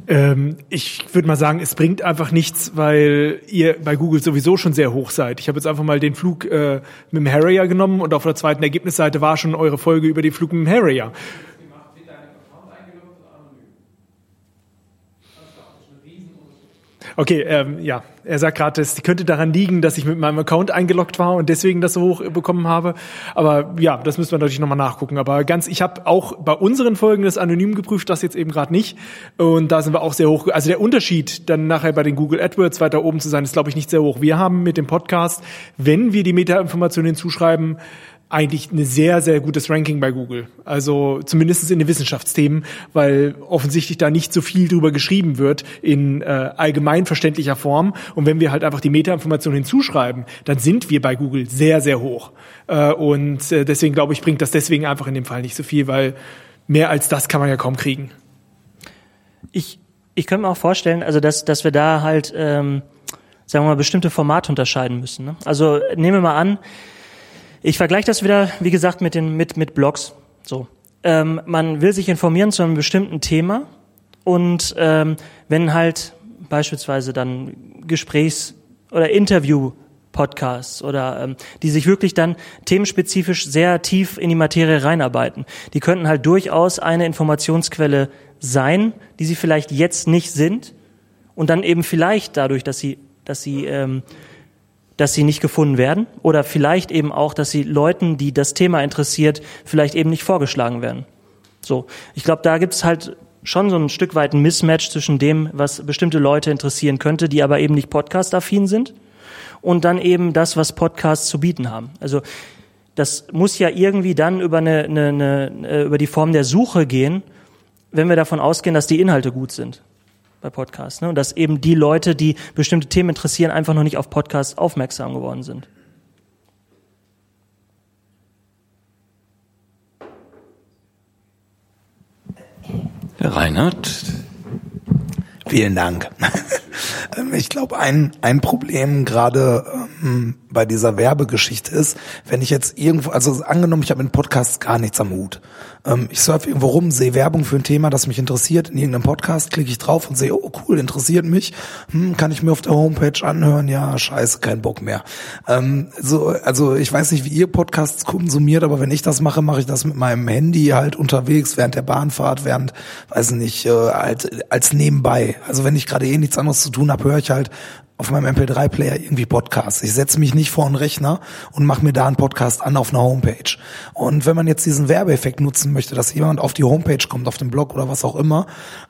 Ähm, ich würde mal sagen, es bringt einfach nichts, weil ihr bei Google sowieso schon sehr hoch seid. Ich habe jetzt einfach mal den Flug äh, mit dem Harrier genommen und auf der zweiten Ergebnisseite war schon eure Folge über den Flug mit dem Harrier. Okay, ähm, ja, er sagt gerade, es könnte daran liegen, dass ich mit meinem Account eingeloggt war und deswegen das so hoch bekommen habe. Aber ja, das müssen wir natürlich nochmal nachgucken. Aber ganz, ich habe auch bei unseren Folgen das anonym geprüft, das jetzt eben gerade nicht. Und da sind wir auch sehr hoch. Also der Unterschied dann nachher bei den Google AdWords weiter oben zu sein, ist glaube ich nicht sehr hoch. Wir haben mit dem Podcast, wenn wir die Metainformationen hinzuschreiben, eigentlich ein sehr, sehr gutes Ranking bei Google. Also zumindest in den Wissenschaftsthemen, weil offensichtlich da nicht so viel drüber geschrieben wird in äh, allgemein verständlicher Form. Und wenn wir halt einfach die Metainformation hinzuschreiben, dann sind wir bei Google sehr, sehr hoch. Äh, und äh, deswegen glaube ich, bringt das deswegen einfach in dem Fall nicht so viel, weil mehr als das kann man ja kaum kriegen. Ich, ich könnte mir auch vorstellen, also dass, dass wir da halt, ähm, sagen wir mal, bestimmte Formate unterscheiden müssen. Ne? Also nehmen wir mal an, ich vergleiche das wieder, wie gesagt, mit den mit mit Blogs. So, ähm, man will sich informieren zu einem bestimmten Thema und ähm, wenn halt beispielsweise dann Gesprächs- oder Interview-Podcasts oder ähm, die sich wirklich dann themenspezifisch sehr tief in die Materie reinarbeiten, die könnten halt durchaus eine Informationsquelle sein, die sie vielleicht jetzt nicht sind und dann eben vielleicht dadurch, dass sie dass sie ähm, dass sie nicht gefunden werden oder vielleicht eben auch, dass sie Leuten, die das Thema interessiert, vielleicht eben nicht vorgeschlagen werden. So, ich glaube, da gibt's halt schon so ein Stück weit ein Mismatch zwischen dem, was bestimmte Leute interessieren könnte, die aber eben nicht podcast-affin sind, und dann eben das, was Podcasts zu bieten haben. Also das muss ja irgendwie dann über eine, eine, eine über die Form der Suche gehen, wenn wir davon ausgehen, dass die Inhalte gut sind bei Podcasts. Ne? Und dass eben die Leute, die bestimmte Themen interessieren, einfach noch nicht auf Podcasts aufmerksam geworden sind. Herr Reinhardt. Vielen Dank. [LAUGHS] Ich glaube, ein, ein Problem gerade ähm, bei dieser Werbegeschichte ist, wenn ich jetzt irgendwo, also angenommen, ich habe in Podcasts gar nichts am Hut. Ähm, ich surfe irgendwo rum, sehe Werbung für ein Thema, das mich interessiert, in irgendeinem Podcast klicke ich drauf und sehe, oh cool, interessiert mich, hm, kann ich mir auf der Homepage anhören, ja, scheiße, kein Bock mehr. Ähm, so, also ich weiß nicht, wie ihr Podcasts konsumiert, aber wenn ich das mache, mache ich das mit meinem Handy halt unterwegs, während der Bahnfahrt, während, weiß nicht, äh, halt als nebenbei. Also wenn ich gerade eh nichts anderes zu tun habe, höre ich halt auf meinem MP3-Player irgendwie Podcasts. Ich setze mich nicht vor einen Rechner und mache mir da einen Podcast an auf einer Homepage. Und wenn man jetzt diesen Werbeeffekt nutzen möchte, dass jemand auf die Homepage kommt, auf den Blog oder was auch immer,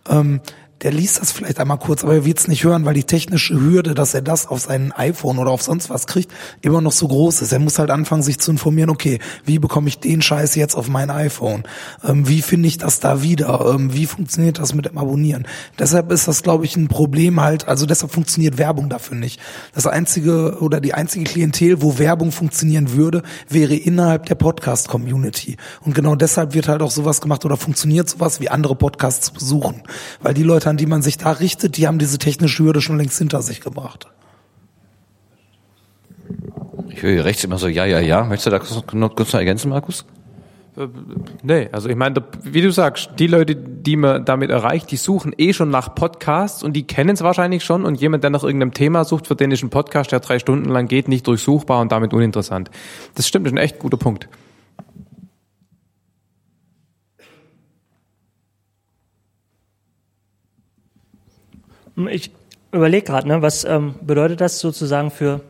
ähm, der liest das vielleicht einmal kurz, aber er wird es nicht hören, weil die technische Hürde, dass er das auf sein iPhone oder auf sonst was kriegt, immer noch so groß ist. Er muss halt anfangen, sich zu informieren, okay, wie bekomme ich den Scheiß jetzt auf mein iPhone? Ähm, wie finde ich das da wieder? Ähm, wie funktioniert das mit dem Abonnieren? Deshalb ist das, glaube ich, ein Problem halt, also deshalb funktioniert Werbung dafür nicht. Das einzige oder die einzige Klientel, wo Werbung funktionieren würde, wäre innerhalb der Podcast-Community. Und genau deshalb wird halt auch sowas gemacht oder funktioniert sowas wie andere Podcasts besuchen. Weil die Leute an die man sich da richtet, die haben diese technische Hürde schon längst hinter sich gebracht. Ich höre hier rechts immer so, ja, ja, ja. Möchtest du da kurz noch, kurz noch ergänzen, Markus? Nee, also ich meine, wie du sagst, die Leute, die man damit erreicht, die suchen eh schon nach Podcasts und die kennen es wahrscheinlich schon und jemand, der nach irgendeinem Thema sucht, für den ist ein Podcast, der drei Stunden lang geht, nicht durchsuchbar und damit uninteressant. Das stimmt, das ist ein echt guter Punkt. Ich überlege gerade, ne, was ähm, bedeutet das sozusagen für.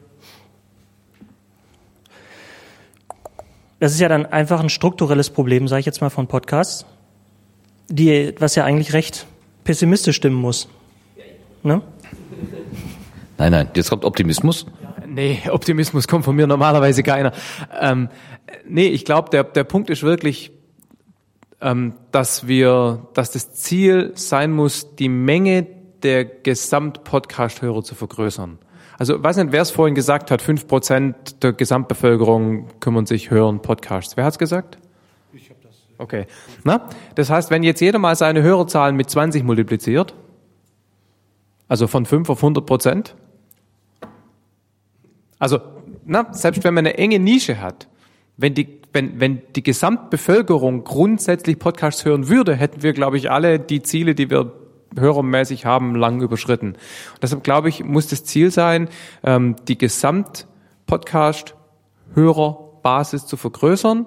Das ist ja dann einfach ein strukturelles Problem, sage ich jetzt mal von Podcasts, die, was ja eigentlich recht pessimistisch stimmen muss. Ne? Nein, nein, jetzt kommt Optimismus. Nee, Optimismus kommt von mir normalerweise keiner. Ähm, nee, ich glaube, der, der Punkt ist wirklich, ähm, dass wir, dass das Ziel sein muss, die Menge der Gesamt-Podcast-Hörer zu vergrößern. Also weiß nicht, wer es vorhin gesagt hat, fünf Prozent der Gesamtbevölkerung kümmern sich, hören Podcasts. Wer hat's gesagt? Ich habe das. Okay. Na? Das heißt, wenn jetzt jeder mal seine Hörerzahlen mit 20 multipliziert, also von 5 auf 100 Prozent, also na, selbst wenn man eine enge Nische hat, wenn die, wenn, wenn die Gesamtbevölkerung grundsätzlich Podcasts hören würde, hätten wir, glaube ich, alle die Ziele, die wir hörermäßig haben, lang überschritten. Und deshalb glaube ich, muss das Ziel sein, ähm, die Gesamt-Podcast-Hörerbasis zu vergrößern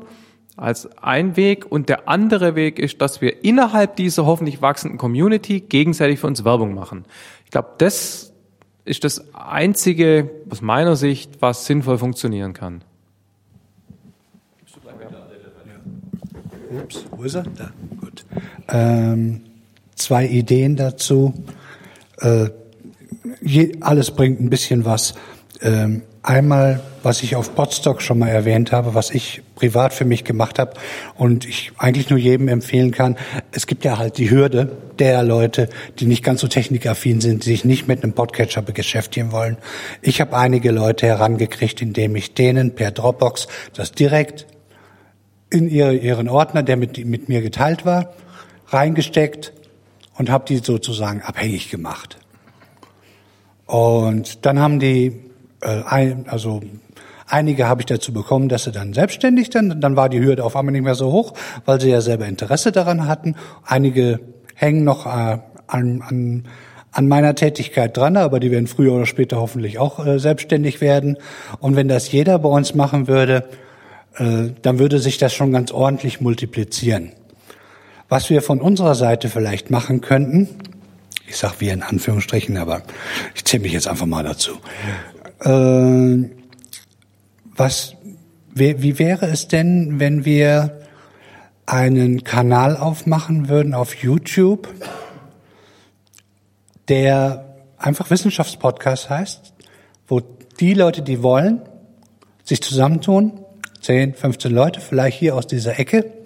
als ein Weg. Und der andere Weg ist, dass wir innerhalb dieser hoffentlich wachsenden Community gegenseitig für uns Werbung machen. Ich glaube, das ist das Einzige aus meiner Sicht, was sinnvoll funktionieren kann. Ups, wo ist er? Da, gut. Ähm zwei Ideen dazu. Äh, je, alles bringt ein bisschen was. Ähm, einmal, was ich auf Podstock schon mal erwähnt habe, was ich privat für mich gemacht habe und ich eigentlich nur jedem empfehlen kann. Es gibt ja halt die Hürde der Leute, die nicht ganz so technikaffin sind, die sich nicht mit einem Podcatcher beschäftigen wollen. Ich habe einige Leute herangekriegt, indem ich denen per Dropbox das direkt in ihre, ihren Ordner, der mit, mit mir geteilt war, reingesteckt und habe die sozusagen abhängig gemacht. Und dann haben die, äh, ein, also einige habe ich dazu bekommen, dass sie dann selbstständig dann, dann war die Hürde auf einmal nicht mehr so hoch, weil sie ja selber Interesse daran hatten. Einige hängen noch äh, an, an, an meiner Tätigkeit dran, aber die werden früher oder später hoffentlich auch äh, selbstständig werden. Und wenn das jeder bei uns machen würde, äh, dann würde sich das schon ganz ordentlich multiplizieren. Was wir von unserer Seite vielleicht machen könnten, ich sage wir in Anführungsstrichen, aber ich zähle mich jetzt einfach mal dazu. Äh, was, wie wäre es denn, wenn wir einen Kanal aufmachen würden auf YouTube, der einfach Wissenschaftspodcast heißt, wo die Leute, die wollen, sich zusammentun, 10, 15 Leute, vielleicht hier aus dieser Ecke,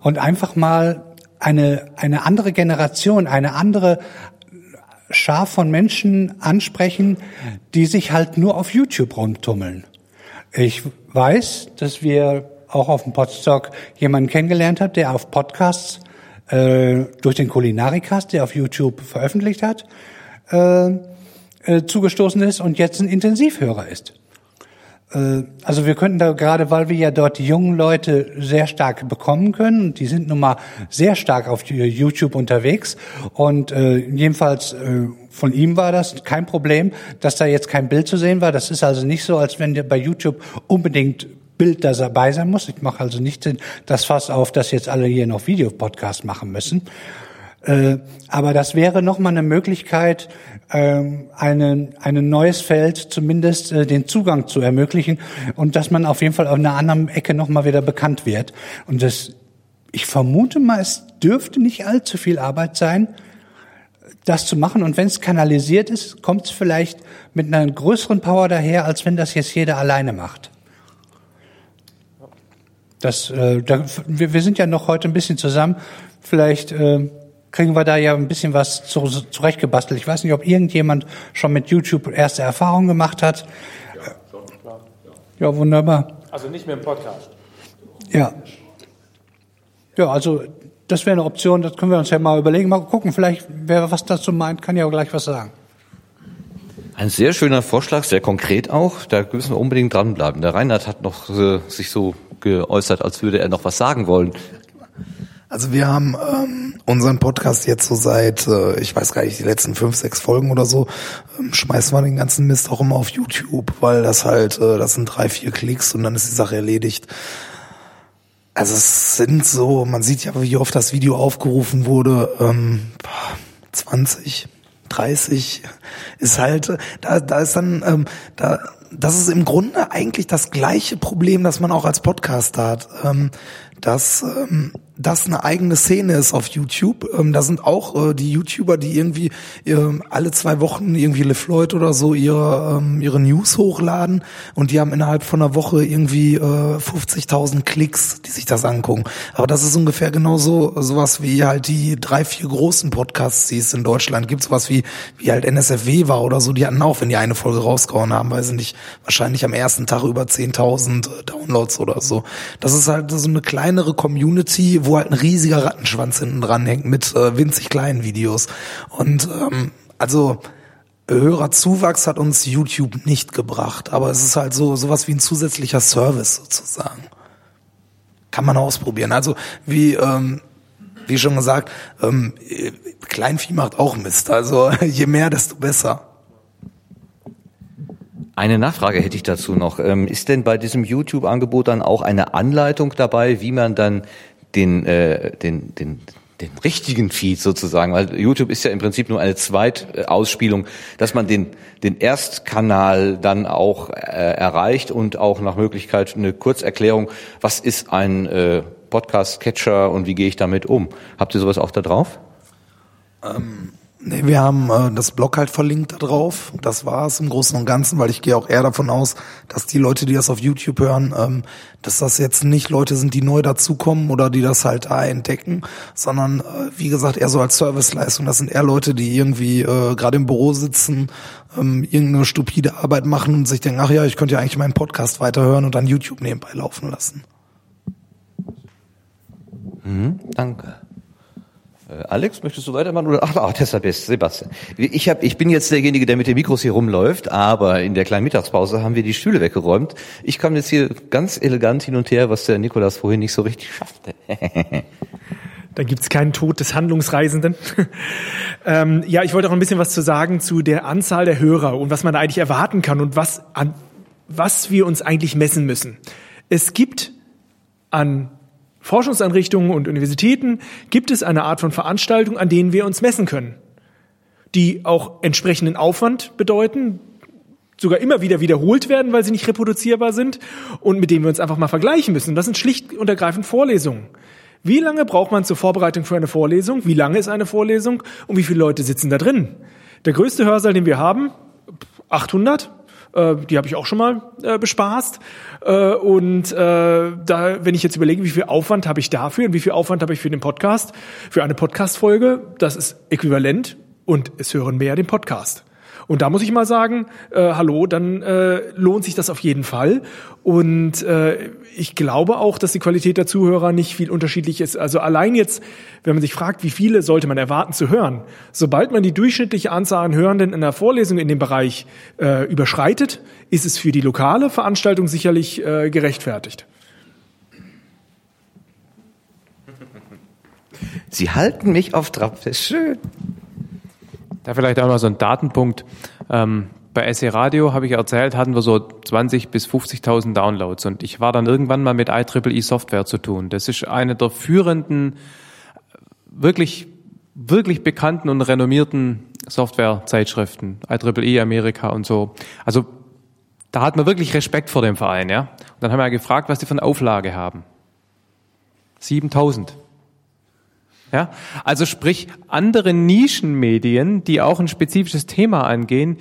und einfach mal eine, eine andere Generation, eine andere Schar von Menschen ansprechen, die sich halt nur auf YouTube rundtummeln. Ich weiß, dass wir auch auf dem Podstock jemanden kennengelernt haben, der auf Podcasts äh, durch den Kulinarikast, der auf YouTube veröffentlicht hat, äh, äh, zugestoßen ist und jetzt ein Intensivhörer ist. Äh, also wir könnten da gerade, weil wir ja dort die jungen Leute sehr stark bekommen können, die sind nun mal sehr stark auf YouTube unterwegs und äh, jedenfalls äh, von ihm war das kein Problem, dass da jetzt kein Bild zu sehen war. Das ist also nicht so, als wenn bei YouTube unbedingt Bild dabei sein muss. Ich mache also nicht das Fass auf, dass jetzt alle hier noch Videopodcast machen müssen. Äh, aber das wäre nochmal eine Möglichkeit, ähm, ein ein neues Feld zumindest äh, den Zugang zu ermöglichen und dass man auf jeden Fall auf einer anderen Ecke nochmal wieder bekannt wird. Und das, ich vermute mal, es dürfte nicht allzu viel Arbeit sein, das zu machen. Und wenn es kanalisiert ist, kommt es vielleicht mit einer größeren Power daher, als wenn das jetzt jeder alleine macht. Das, äh, da, wir, wir sind ja noch heute ein bisschen zusammen. Vielleicht äh, kriegen wir da ja ein bisschen was zu, zurechtgebastelt. Ich weiß nicht, ob irgendjemand schon mit YouTube erste Erfahrungen gemacht hat. Ja, schon, klar. Ja. ja, wunderbar. Also nicht mehr im Podcast. Ja. Ja, also das wäre eine Option, das können wir uns ja mal überlegen. Mal gucken, vielleicht wer was dazu meint, kann ja auch gleich was sagen. Ein sehr schöner Vorschlag, sehr konkret auch. Da müssen wir unbedingt dranbleiben. Der Reinhard hat noch äh, sich so geäußert, als würde er noch was sagen wollen. Also wir haben ähm, unseren Podcast jetzt so seit, äh, ich weiß gar nicht, die letzten fünf, sechs Folgen oder so, ähm, schmeißen wir den ganzen Mist auch immer auf YouTube, weil das halt, äh, das sind drei, vier Klicks und dann ist die Sache erledigt. Also es sind so, man sieht ja, wie oft das Video aufgerufen wurde, ähm, 20, 30 ist halt, da, da ist dann, ähm, da, das ist im Grunde eigentlich das gleiche Problem, das man auch als Podcaster hat. Ähm, dass ähm, das eine eigene Szene ist auf YouTube. Ähm, da sind auch äh, die YouTuber, die irgendwie äh, alle zwei Wochen irgendwie LeFloid oder so ihre ähm, ihre News hochladen und die haben innerhalb von einer Woche irgendwie äh, 50.000 Klicks, die sich das angucken. Aber das ist ungefähr genauso sowas wie halt die drei vier großen Podcasts, die es in Deutschland gibt, sowas wie wie halt NSFW war oder so. Die hatten auch, wenn die eine Folge rausgehauen haben, weiß ich nicht, wahrscheinlich am ersten Tag über 10.000 äh, Downloads oder so. Das ist halt so eine kleinere Community wo halt ein riesiger Rattenschwanz hinten dran hängt mit äh, winzig kleinen Videos. Und ähm, also Hörerzuwachs hat uns YouTube nicht gebracht, aber es ist halt so sowas wie ein zusätzlicher Service sozusagen. Kann man ausprobieren. Also wie ähm, wie schon gesagt, ähm, Kleinvieh macht auch Mist. Also [LAUGHS] je mehr, desto besser. Eine Nachfrage hätte ich dazu noch. Ähm, ist denn bei diesem YouTube-Angebot dann auch eine Anleitung dabei, wie man dann den, äh, den, den, den richtigen Feed sozusagen, weil YouTube ist ja im Prinzip nur eine Zweitausspielung, dass man den, den Erstkanal dann auch äh, erreicht und auch nach Möglichkeit eine Kurzerklärung, was ist ein äh, Podcast-Catcher und wie gehe ich damit um? Habt ihr sowas auch da drauf? Ähm Nee, wir haben äh, das Blog halt verlinkt da drauf. Das war es im Großen und Ganzen, weil ich gehe auch eher davon aus, dass die Leute, die das auf YouTube hören, ähm, dass das jetzt nicht Leute sind, die neu dazukommen oder die das halt da entdecken, sondern äh, wie gesagt eher so als Serviceleistung. Das sind eher Leute, die irgendwie äh, gerade im Büro sitzen, ähm, irgendeine stupide Arbeit machen und sich denken, ach ja, ich könnte ja eigentlich meinen Podcast weiterhören und dann YouTube nebenbei laufen lassen. Mhm, danke. Äh, Alex, möchtest du weitermachen? Oder, ach, ach deshalb ist Sebastian. Ich, hab, ich bin jetzt derjenige, der mit den Mikros hier rumläuft, aber in der kleinen Mittagspause haben wir die Stühle weggeräumt. Ich kam jetzt hier ganz elegant hin und her, was der Nikolas vorhin nicht so richtig schaffte. [LAUGHS] Dann gibt's keinen Tod des Handlungsreisenden. [LAUGHS] ähm, ja, ich wollte auch ein bisschen was zu sagen zu der Anzahl der Hörer und was man da eigentlich erwarten kann und was, an, was wir uns eigentlich messen müssen. Es gibt an Forschungseinrichtungen und Universitäten gibt es eine Art von Veranstaltung, an denen wir uns messen können, die auch entsprechenden Aufwand bedeuten, sogar immer wieder wiederholt werden, weil sie nicht reproduzierbar sind und mit denen wir uns einfach mal vergleichen müssen. Das sind schlicht und ergreifend Vorlesungen. Wie lange braucht man zur Vorbereitung für eine Vorlesung? Wie lange ist eine Vorlesung? Und wie viele Leute sitzen da drin? Der größte Hörsaal, den wir haben, 800. Äh, die habe ich auch schon mal äh, bespaßt. Äh, und äh, da, wenn ich jetzt überlege, wie viel Aufwand habe ich dafür und wie viel Aufwand habe ich für den Podcast, für eine Podcast-Folge, das ist äquivalent und es hören mehr den Podcast. Und da muss ich mal sagen, äh, hallo, dann äh, lohnt sich das auf jeden Fall. Und äh, ich glaube auch, dass die Qualität der Zuhörer nicht viel unterschiedlich ist. Also allein jetzt, wenn man sich fragt, wie viele sollte man erwarten zu hören, sobald man die durchschnittliche Anzahl an Hörenden in der Vorlesung in dem Bereich äh, überschreitet, ist es für die lokale Veranstaltung sicherlich äh, gerechtfertigt. Sie halten mich auf Trab, das ist schön. Da vielleicht auch noch so ein Datenpunkt. Ähm, bei SE Radio habe ich erzählt, hatten wir so 20 bis 50.000 Downloads und ich war dann irgendwann mal mit IEEE Software zu tun. Das ist eine der führenden, wirklich, wirklich bekannten und renommierten Softwarezeitschriften, IEEE Amerika und so. Also da hat man wirklich Respekt vor dem Verein, ja. Und dann haben wir ja gefragt, was die für eine Auflage haben. 7000. Ja, also sprich, andere Nischenmedien, die auch ein spezifisches Thema angehen,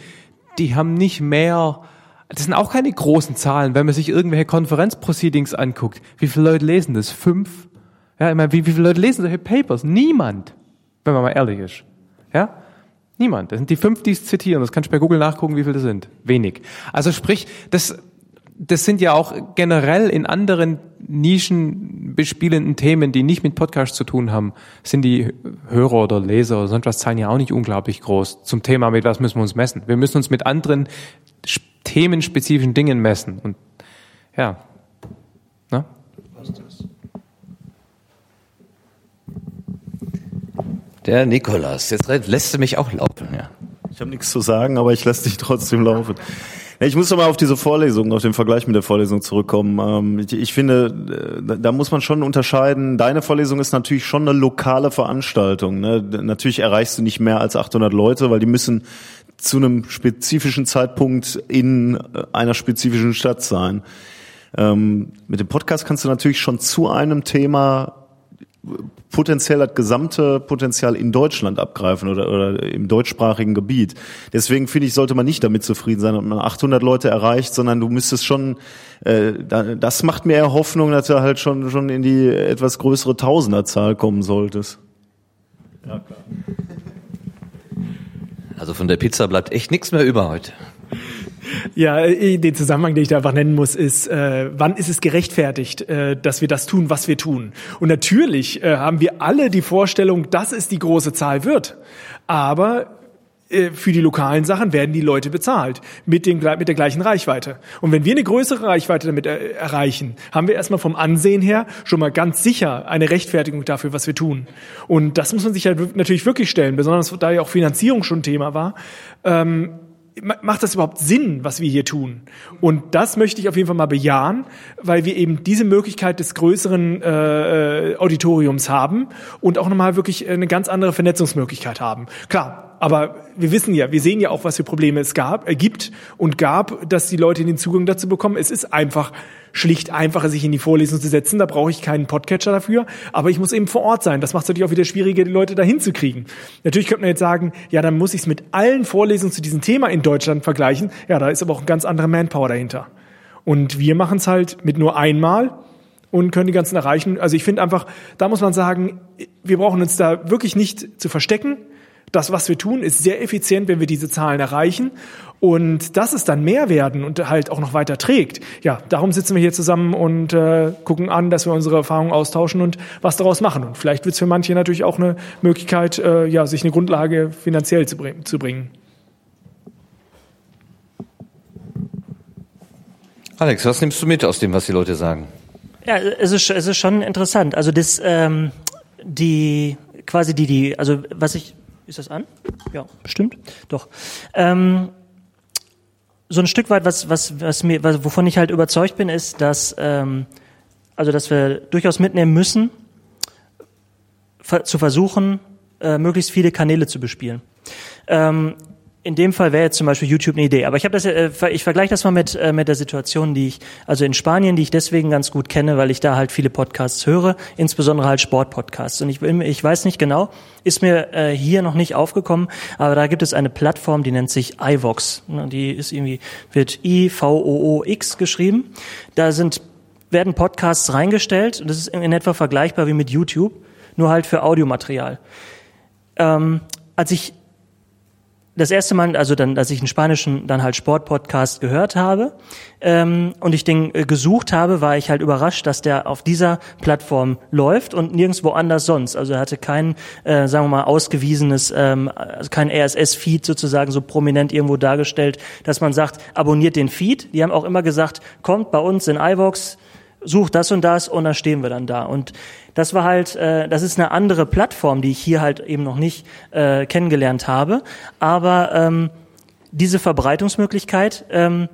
die haben nicht mehr, das sind auch keine großen Zahlen, wenn man sich irgendwelche Konferenzproceedings anguckt. Wie viele Leute lesen das? Fünf? Ja, ich meine, wie, wie viele Leute lesen solche Papers? Niemand, wenn man mal ehrlich ist. Ja? Niemand. Das sind die fünf, die es zitieren. Das kannst du bei Google nachgucken, wie viele das sind. Wenig. Also sprich, das, das sind ja auch generell in anderen Nischen bespielenden Themen, die nicht mit Podcast zu tun haben, sind die Hörer oder Leser oder sonst was Zahlen ja auch nicht unglaublich groß zum Thema, mit was müssen wir uns messen. Wir müssen uns mit anderen sch- themenspezifischen Dingen messen. Und ja. Ne? Der Nikolas, jetzt lässt du mich auch laufen, ja. Ich habe nichts zu sagen, aber ich lasse dich trotzdem laufen. Ich muss noch mal auf diese Vorlesung, auf den Vergleich mit der Vorlesung zurückkommen. Ähm, ich, finde, äh, da, da muss man schon unterscheiden. Deine Vorlesung ist natürlich schon eine lokale Veranstaltung. Ne? Natürlich erreichst du nicht mehr als 800 Leute, weil die müssen zu einem spezifischen Zeitpunkt in äh, einer spezifischen Stadt sein. Ähm, mit dem Podcast kannst du natürlich schon zu einem Thema potenziell das gesamte Potenzial in Deutschland abgreifen oder, oder im deutschsprachigen Gebiet. Deswegen finde ich, sollte man nicht damit zufrieden sein, ob man 800 Leute erreicht, sondern du müsstest schon, äh, da- das macht mir eher Hoffnung, dass du halt schon, schon in die etwas größere Tausenderzahl kommen solltest. Also von der Pizza bleibt echt nichts mehr über heute. Ja, äh, den Zusammenhang, den ich da einfach nennen muss, ist, äh, wann ist es gerechtfertigt, äh, dass wir das tun, was wir tun? Und natürlich äh, haben wir alle die Vorstellung, dass es die große Zahl wird. Aber äh, für die lokalen Sachen werden die Leute bezahlt mit, den, mit der gleichen Reichweite. Und wenn wir eine größere Reichweite damit äh, erreichen, haben wir erstmal vom Ansehen her schon mal ganz sicher eine Rechtfertigung dafür, was wir tun. Und das muss man sich halt natürlich wirklich stellen, besonders da ja auch Finanzierung schon Thema war. Ähm, macht das überhaupt Sinn, was wir hier tun? Und das möchte ich auf jeden Fall mal bejahen, weil wir eben diese Möglichkeit des größeren äh, äh, Auditoriums haben und auch nochmal wirklich eine ganz andere Vernetzungsmöglichkeit haben. Klar, aber wir wissen ja, wir sehen ja auch, was für Probleme es gab, äh, gibt und gab, dass die Leute den Zugang dazu bekommen. Es ist einfach schlicht einfacher, sich in die Vorlesung zu setzen. Da brauche ich keinen Podcatcher dafür. Aber ich muss eben vor Ort sein. Das macht es natürlich auch wieder schwieriger, die Leute dahin zu kriegen. Natürlich könnte man jetzt sagen, ja, dann muss ich es mit allen Vorlesungen zu diesem Thema in Deutschland vergleichen. Ja, da ist aber auch ein ganz anderer Manpower dahinter. Und wir machen es halt mit nur einmal und können die ganzen erreichen. Also ich finde einfach, da muss man sagen, wir brauchen uns da wirklich nicht zu verstecken. Das, was wir tun, ist sehr effizient, wenn wir diese Zahlen erreichen. Und dass es dann mehr werden und halt auch noch weiter trägt. Ja, darum sitzen wir hier zusammen und äh, gucken an, dass wir unsere Erfahrungen austauschen und was daraus machen. Und vielleicht wird es für manche natürlich auch eine Möglichkeit, äh, ja, sich eine Grundlage finanziell zu, bring zu bringen. Alex, was nimmst du mit aus dem, was die Leute sagen? Ja, es ist, es ist schon interessant. Also das, ähm, die, quasi die, die, also was ich, ist das an? Ja, bestimmt, doch. Ähm, so ein Stück weit, was, was, was mir, was, wovon ich halt überzeugt bin, ist, dass, ähm, also dass wir durchaus mitnehmen müssen, ver zu versuchen, äh, möglichst viele Kanäle zu bespielen. Ähm, in dem Fall wäre jetzt zum Beispiel YouTube eine Idee. Aber ich habe das, äh, ich vergleiche das mal mit äh, mit der Situation, die ich also in Spanien, die ich deswegen ganz gut kenne, weil ich da halt viele Podcasts höre, insbesondere halt Sportpodcasts. Und ich ich weiß nicht genau, ist mir äh, hier noch nicht aufgekommen, aber da gibt es eine Plattform, die nennt sich iVox. Die ist irgendwie wird I V O O X geschrieben. Da sind werden Podcasts reingestellt das ist in etwa vergleichbar wie mit YouTube, nur halt für Audiomaterial. Ähm, als ich das erste Mal, also dann, als ich einen spanischen dann halt Sportpodcast gehört habe ähm, und ich den äh, gesucht habe, war ich halt überrascht, dass der auf dieser Plattform läuft und nirgendwo anders sonst. Also er hatte kein, äh, sagen wir mal, ausgewiesenes, ähm, also kein RSS-Feed sozusagen so prominent irgendwo dargestellt, dass man sagt, abonniert den Feed. Die haben auch immer gesagt, kommt bei uns in iVox, sucht das und das und da stehen wir dann da. Und das war halt, äh, das ist eine andere Plattform, die ich hier halt eben noch nicht äh, kennengelernt habe. Aber ähm, diese Verbreitungsmöglichkeit, ähm,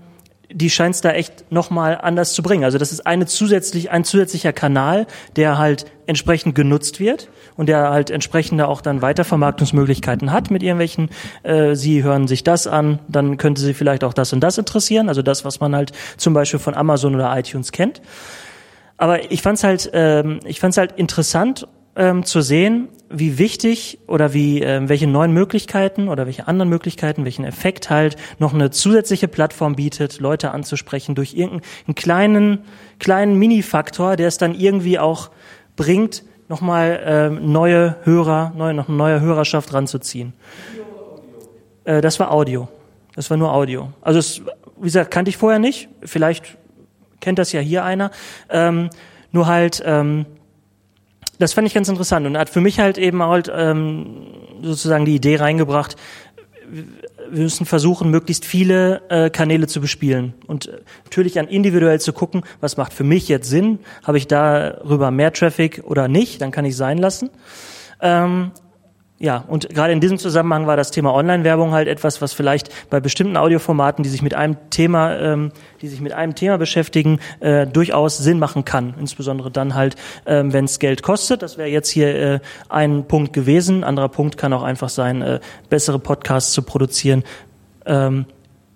die scheint es da echt nochmal anders zu bringen. Also das ist eine zusätzlich, ein zusätzlicher Kanal, der halt entsprechend genutzt wird und der halt entsprechende auch dann Weitervermarktungsmöglichkeiten hat mit irgendwelchen, äh, Sie hören sich das an, dann könnte Sie vielleicht auch das und das interessieren, also das, was man halt zum Beispiel von Amazon oder iTunes kennt. Aber ich fand's halt, ähm, ich fand's halt interessant, ähm, zu sehen, wie wichtig oder wie ähm, welche neuen Möglichkeiten oder welche anderen Möglichkeiten, welchen Effekt halt noch eine zusätzliche Plattform bietet, Leute anzusprechen durch irgendeinen kleinen kleinen Mini-Faktor, der es dann irgendwie auch bringt, nochmal ähm, neue Hörer, neue, noch eine neue Hörerschaft ranzuziehen. Äh, das war Audio. Das war nur Audio. Also es, wie gesagt, kannte ich vorher nicht. Vielleicht kennt das ja hier einer. Ähm, nur halt, ähm, das fand ich ganz interessant und hat für mich halt eben halt ähm, sozusagen die Idee reingebracht, wir müssen versuchen, möglichst viele äh, Kanäle zu bespielen und äh, natürlich dann individuell zu gucken, was macht für mich jetzt Sinn, habe ich darüber mehr Traffic oder nicht, dann kann ich sein lassen. Ähm, ja, und gerade in diesem Zusammenhang war das Thema Online-Werbung halt etwas, was vielleicht bei bestimmten Audioformaten, die sich mit einem Thema, ähm, die sich mit einem Thema beschäftigen, äh, durchaus Sinn machen kann. Insbesondere dann halt, ähm, wenn es Geld kostet. Das wäre jetzt hier äh, ein Punkt gewesen. Anderer Punkt kann auch einfach sein, äh, bessere Podcasts zu produzieren, ähm,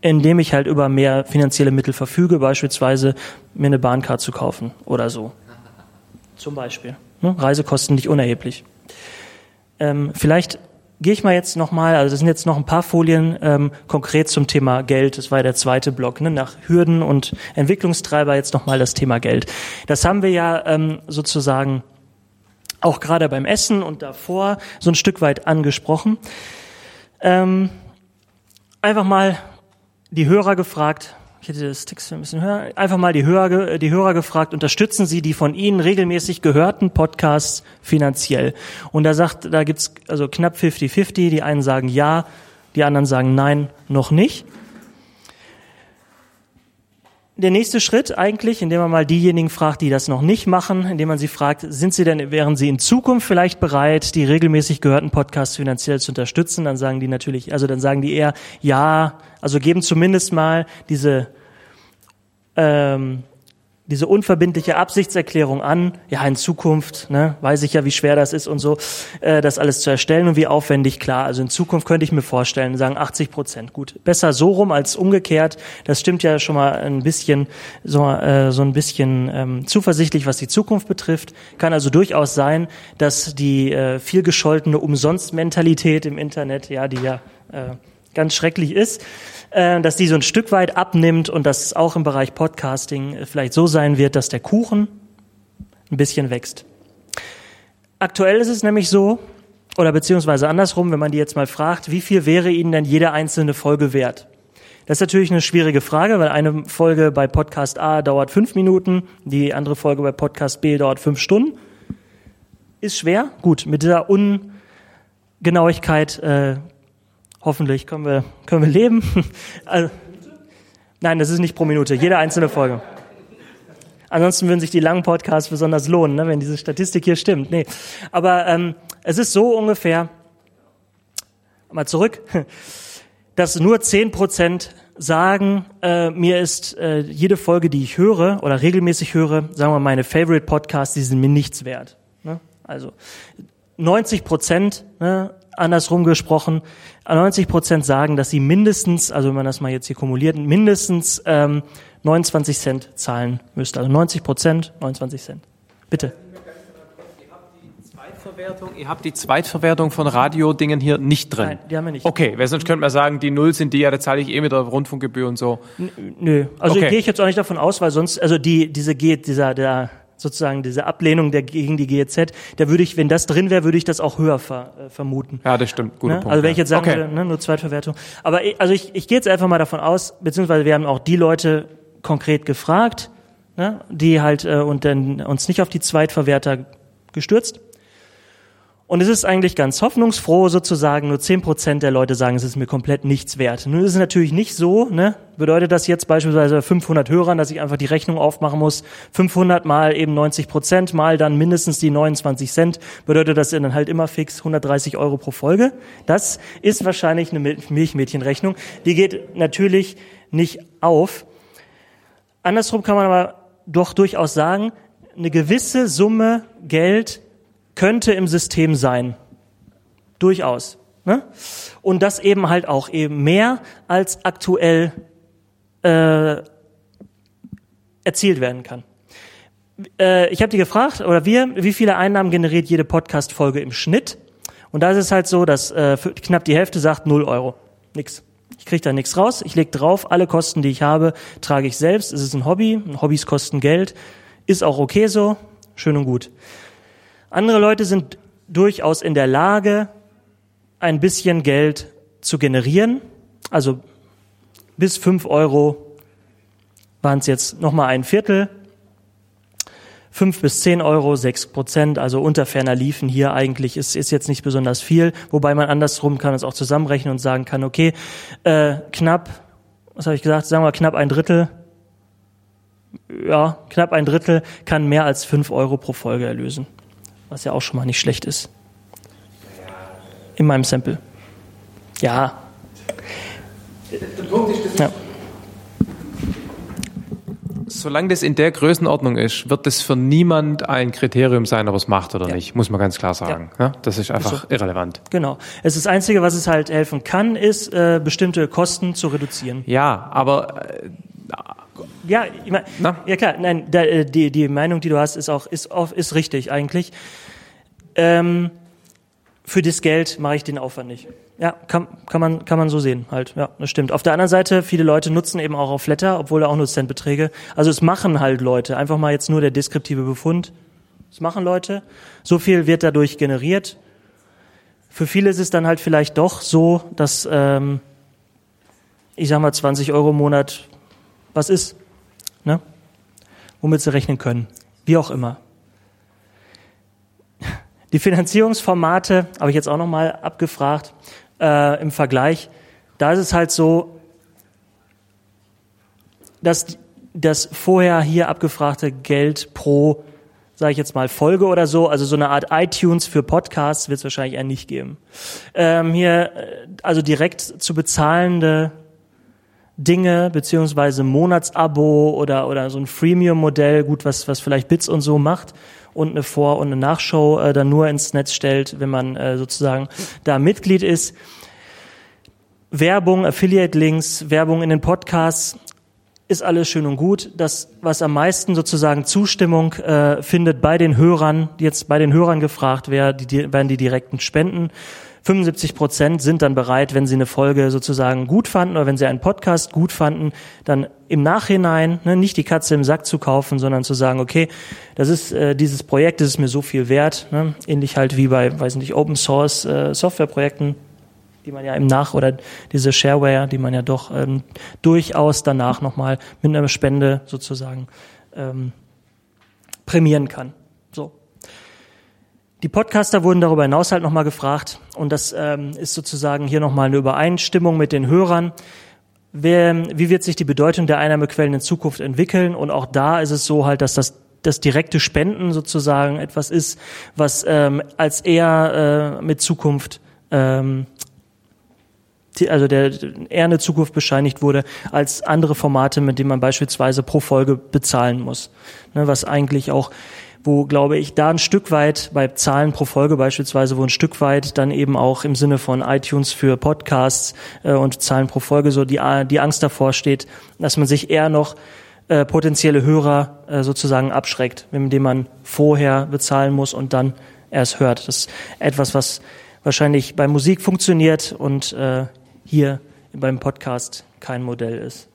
indem ich halt über mehr finanzielle Mittel verfüge, beispielsweise mir eine Bahncard zu kaufen oder so. Zum Beispiel. Ne? Reisekosten nicht unerheblich. Ähm, vielleicht gehe ich mal jetzt nochmal, also das sind jetzt noch ein paar Folien ähm, konkret zum Thema Geld. Das war ja der zweite Block, ne? nach Hürden und Entwicklungstreiber jetzt nochmal das Thema Geld. Das haben wir ja ähm, sozusagen auch gerade beim Essen und davor so ein Stück weit angesprochen. Ähm, einfach mal die Hörer gefragt, ich hätte das Text ein bisschen höher, einfach mal die Hörer, die Hörer gefragt, unterstützen Sie die von Ihnen regelmäßig gehörten Podcasts finanziell? Und da sagt, da gibt's also knapp 50-50, die einen sagen ja, die anderen sagen nein, noch nicht. Der nächste Schritt eigentlich, indem man mal diejenigen fragt, die das noch nicht machen, indem man sie fragt, sind sie denn, wären sie in Zukunft vielleicht bereit, die regelmäßig gehörten Podcasts finanziell zu unterstützen? Dann sagen die natürlich, also dann sagen die eher ja, also geben zumindest mal diese ähm, diese unverbindliche Absichtserklärung an, ja in Zukunft, ne, weiß ich ja, wie schwer das ist und so, äh, das alles zu erstellen und wie aufwendig, klar. Also in Zukunft könnte ich mir vorstellen, sagen 80 Prozent. Gut, besser so rum als umgekehrt. Das stimmt ja schon mal ein bisschen, so, äh, so ein bisschen ähm, zuversichtlich, was die Zukunft betrifft. Kann also durchaus sein, dass die äh, viel gescholtene Umsonst-Mentalität im Internet, ja, die ja äh, ganz schrecklich ist, äh, dass die so ein Stück weit abnimmt und dass es auch im Bereich Podcasting äh, vielleicht so sein wird, dass der Kuchen ein bisschen wächst. Aktuell ist es nämlich so, oder beziehungsweise andersrum, wenn man die jetzt mal fragt, wie viel wäre Ihnen denn jede einzelne Folge wert? Das ist natürlich eine schwierige Frage, weil eine Folge bei Podcast A dauert fünf Minuten, die andere Folge bei Podcast B dauert fünf Stunden. Ist schwer. Gut, mit dieser Ungenauigkeit äh, Hoffentlich können wir, können wir leben. [LAUGHS] Also, nein, das ist nicht pro Minute, jede einzelne Folge. Ansonsten würden sich die langen Podcasts besonders lohnen, ne, wenn diese Statistik hier stimmt. Nee. Aber ähm, es ist so ungefähr, mal zurück, [LAUGHS] dass nur zehn Prozent sagen, äh, mir ist äh, jede Folge, die ich höre oder regelmäßig höre, sagen wir meine Favorite Podcasts, die sind mir nichts wert. Ne? Also 90 Prozent ne, andersrum gesprochen, 90 Prozent sagen, dass sie mindestens, also wenn man das mal jetzt hier kumuliert, mindestens ähm, 29 Cent zahlen müsste. Also 90 Prozent, 29 Cent. Bitte. Ihr habt die Zweitverwertung von Radiodingen hier nicht drin. Nein, die haben wir nicht. Okay, weil sonst könnte man sagen, die Null sind die, ja, da zahle ich eh mit der Rundfunkgebühr und so. Nö, also Okay. gehe ich jetzt auch nicht davon aus, weil sonst, also die, diese G, dieser, der, sozusagen diese Ablehnung der gegen die GEZ, da würde ich, wenn das drin wäre, würde ich das auch höher ver, äh, vermuten. Ja, das stimmt. Guter Ne? Punkt. Also wenn ich jetzt sagen okay. würde, ne, nur Zweitverwertung. Aber ich, also ich, ich gehe jetzt einfach mal davon aus, beziehungsweise wir haben auch die Leute konkret gefragt, ne, die halt äh, und dann uns nicht auf die Zweitverwerter gestürzt. Und es ist eigentlich ganz hoffnungsfroh sozusagen, nur 10% der Leute sagen, es ist mir komplett nichts wert. Nun ist es natürlich nicht so, ne? Bedeutet das jetzt beispielsweise bei 500 Hörern, dass ich einfach die Rechnung aufmachen muss, 500 mal eben 90% mal dann mindestens die 29 Cent, bedeutet das dann halt immer fix 130 Euro pro Folge. Das ist wahrscheinlich eine Mil- Milchmädchenrechnung. Die geht natürlich nicht auf. Andersrum kann man aber doch durchaus sagen, eine gewisse Summe Geld könnte im System sein. Durchaus. Ne? Und das eben halt auch eben mehr als aktuell äh, erzielt werden kann. äh, ich habe die gefragt, oder wir, wie viele Einnahmen generiert jede Podcast-Folge im Schnitt? Und da ist es halt so, dass äh, knapp die Hälfte sagt 0 Euro. Nix. Ich kriege da nichts raus. Ich leg drauf, alle Kosten, die ich habe, trage ich selbst. Es ist ein Hobby. Hobbys kosten Geld. Ist auch okay so. Schön und gut. Andere Leute sind durchaus in der Lage, ein bisschen Geld zu generieren. Also bis fünf Euro waren es jetzt nochmal ein Viertel. Fünf bis zehn Euro, sechs Prozent, also unter ferner Liefen hier eigentlich ist, ist jetzt nicht besonders viel, wobei man andersrum kann es auch zusammenrechnen und sagen kann, okay, äh, knapp, was habe ich gesagt, sagen wir knapp ein Drittel, ja, knapp ein Drittel kann mehr als fünf Euro pro Folge erlösen, was ja auch schon mal nicht schlecht ist. In meinem Sample. Ja. Ja. Solange das in der Größenordnung ist, wird das für niemand ein Kriterium sein, ob es macht oder Ja. nicht, muss man ganz klar sagen. Ja. Das ist einfach irrelevant. Genau. Es ist das Einzige, was es halt helfen kann, ist, äh, bestimmte Kosten zu reduzieren. Ja, aber äh, Ja, ich mein, ja klar, nein, da, äh, die, die Meinung, die du hast, ist auch, ist, auch, ist richtig eigentlich. Ähm, für das Geld mache ich den Aufwand nicht. Ja, kann, kann, man, kann man so sehen halt. Ja, das stimmt. Auf der anderen Seite, viele Leute nutzen eben auch auf Flatter, obwohl da auch nur Centbeträge. Also es machen halt Leute. Einfach mal jetzt nur der deskriptive Befund. Es machen Leute. So viel wird dadurch generiert. Für viele ist es dann halt vielleicht doch so, dass, ähm, ich sag mal, 20 Euro im Monat was ist, ne? womit sie rechnen können. Wie auch immer. Die Finanzierungsformate habe ich jetzt auch nochmal abgefragt äh, im Vergleich. Da ist es halt so, dass das vorher hier abgefragte Geld pro, sage ich jetzt mal, Folge oder so, also so eine Art iTunes für Podcasts wird es wahrscheinlich eher nicht geben. Ähm, hier, äh, also direkt zu bezahlende Dinge, beziehungsweise Monatsabo oder, oder so ein Freemium-Modell, gut, was, was vielleicht Bits und so macht und eine Vor- und eine Nachschau äh, dann nur ins Netz stellt, wenn man äh, sozusagen da Mitglied ist. Werbung, Affiliate-Links, Werbung in den Podcasts, ist alles schön und gut. Das, was am meisten sozusagen Zustimmung äh, findet bei den Hörern, jetzt bei den Hörern gefragt die, die, werden die direkten Spenden. 75 Prozent sind dann bereit, wenn sie eine Folge sozusagen gut fanden oder wenn sie einen Podcast gut fanden, dann im Nachhinein ne, nicht die Katze im Sack zu kaufen, sondern zu sagen, okay, das ist äh, dieses Projekt, das ist mir so viel wert, ne? ähnlich halt wie bei, weiß nicht, Open Source äh, Softwareprojekten, die man ja im Nach- oder diese Shareware, die man ja doch ähm, durchaus danach nochmal mit einer Spende sozusagen ähm, prämieren kann. Die Podcaster wurden darüber hinaus halt nochmal gefragt und das ähm, ist sozusagen hier nochmal eine Übereinstimmung mit den Hörern. Wer, wie wird sich die Bedeutung der Einnahmequellen in Zukunft entwickeln? Und auch da ist es so halt, dass das das direkte Spenden sozusagen etwas ist, was ähm, als eher äh, mit Zukunft ähm, also der eher eine Zukunft bescheinigt wurde als andere Formate, mit denen man beispielsweise pro Folge bezahlen muss. Ne, was eigentlich auch, wo glaube ich, da ein Stück weit bei Zahlen pro Folge beispielsweise, wo ein Stück weit dann eben auch im Sinne von iTunes für Podcasts äh, und Zahlen pro Folge so die, die Angst davor steht, dass man sich eher noch äh, potenzielle Hörer äh, sozusagen abschreckt, indem man vorher bezahlen muss und dann erst hört. Das ist etwas, was wahrscheinlich bei Musik funktioniert und äh, hier beim Podcast kein Modell ist.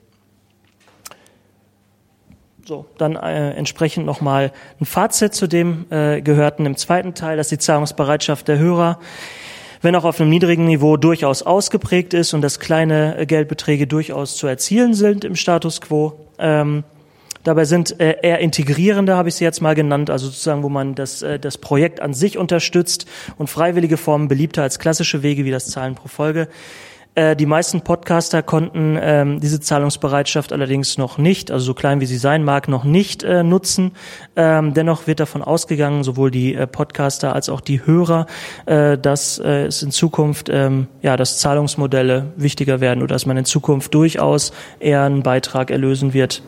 So, dann äh, entsprechend nochmal ein Fazit zu dem äh, Gehörten im zweiten Teil, dass die Zahlungsbereitschaft der Hörer, wenn auch auf einem niedrigen Niveau, durchaus ausgeprägt ist und dass kleine äh, Geldbeträge durchaus zu erzielen sind im Status quo. Ähm, Dabei sind äh, eher integrierende, habe ich sie jetzt mal genannt, also sozusagen, wo man das, äh, das Projekt an sich unterstützt und freiwillige Formen beliebter als klassische Wege wie das Zahlen pro Folge. Äh, die meisten Podcaster konnten ähm, diese Zahlungsbereitschaft allerdings noch nicht, also so klein wie sie sein mag, noch nicht äh, nutzen. Ähm, dennoch wird davon ausgegangen, sowohl die äh, Podcaster als auch die Hörer, äh, dass äh, es in Zukunft ähm, ja, dass Zahlungsmodelle wichtiger werden oder dass man in Zukunft durchaus eher einen Beitrag erlösen wird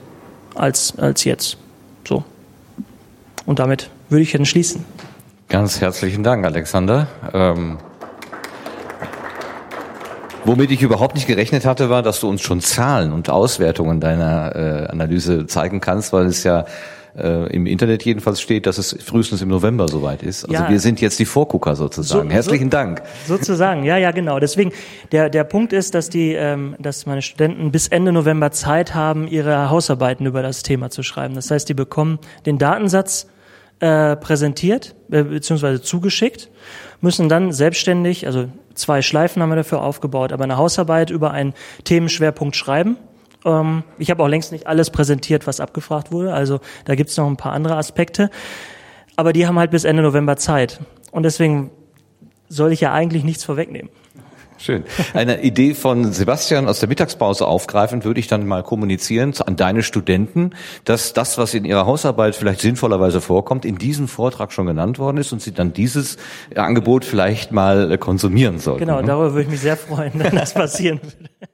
als, als jetzt. So. Und damit würde ich dann schließen. Ganz herzlichen Dank, Alexander. Ähm, womit ich überhaupt nicht gerechnet hatte, war, dass du uns schon Zahlen und Auswertungen deiner äh, Analyse zeigen kannst, weil es ja äh, im Internet jedenfalls steht, dass es frühestens im November soweit ist. Also Ja. wir sind jetzt die Vorgucker sozusagen. So- Herzlichen so- Dank. Sozusagen, ja, ja, genau. Deswegen, der, der Punkt ist, dass die, ähm, dass meine Studenten bis Ende November Zeit haben, ihre Hausarbeiten über das Thema zu schreiben. Das heißt, die bekommen den Datensatz äh, präsentiert, äh, beziehungsweise zugeschickt, müssen dann selbstständig, also zwei Schleifen haben wir dafür aufgebaut, aber eine Hausarbeit über einen Themenschwerpunkt schreiben. Ähm, ich habe auch längst nicht alles präsentiert, was abgefragt wurde, also da gibt's noch ein paar andere Aspekte. Aber die haben halt bis Ende November Zeit. Und deswegen soll ich ja eigentlich nichts vorwegnehmen. Schön. Eine Idee von Sebastian aus der Mittagspause aufgreifend würde ich dann mal kommunizieren an deine Studenten, dass das, was in ihrer Hausarbeit vielleicht sinnvollerweise vorkommt, in diesem Vortrag schon genannt worden ist und sie dann dieses Angebot vielleicht mal äh, konsumieren sollten. Genau, ne? darüber würde ich mich sehr freuen, [LAUGHS] wenn das passieren würde.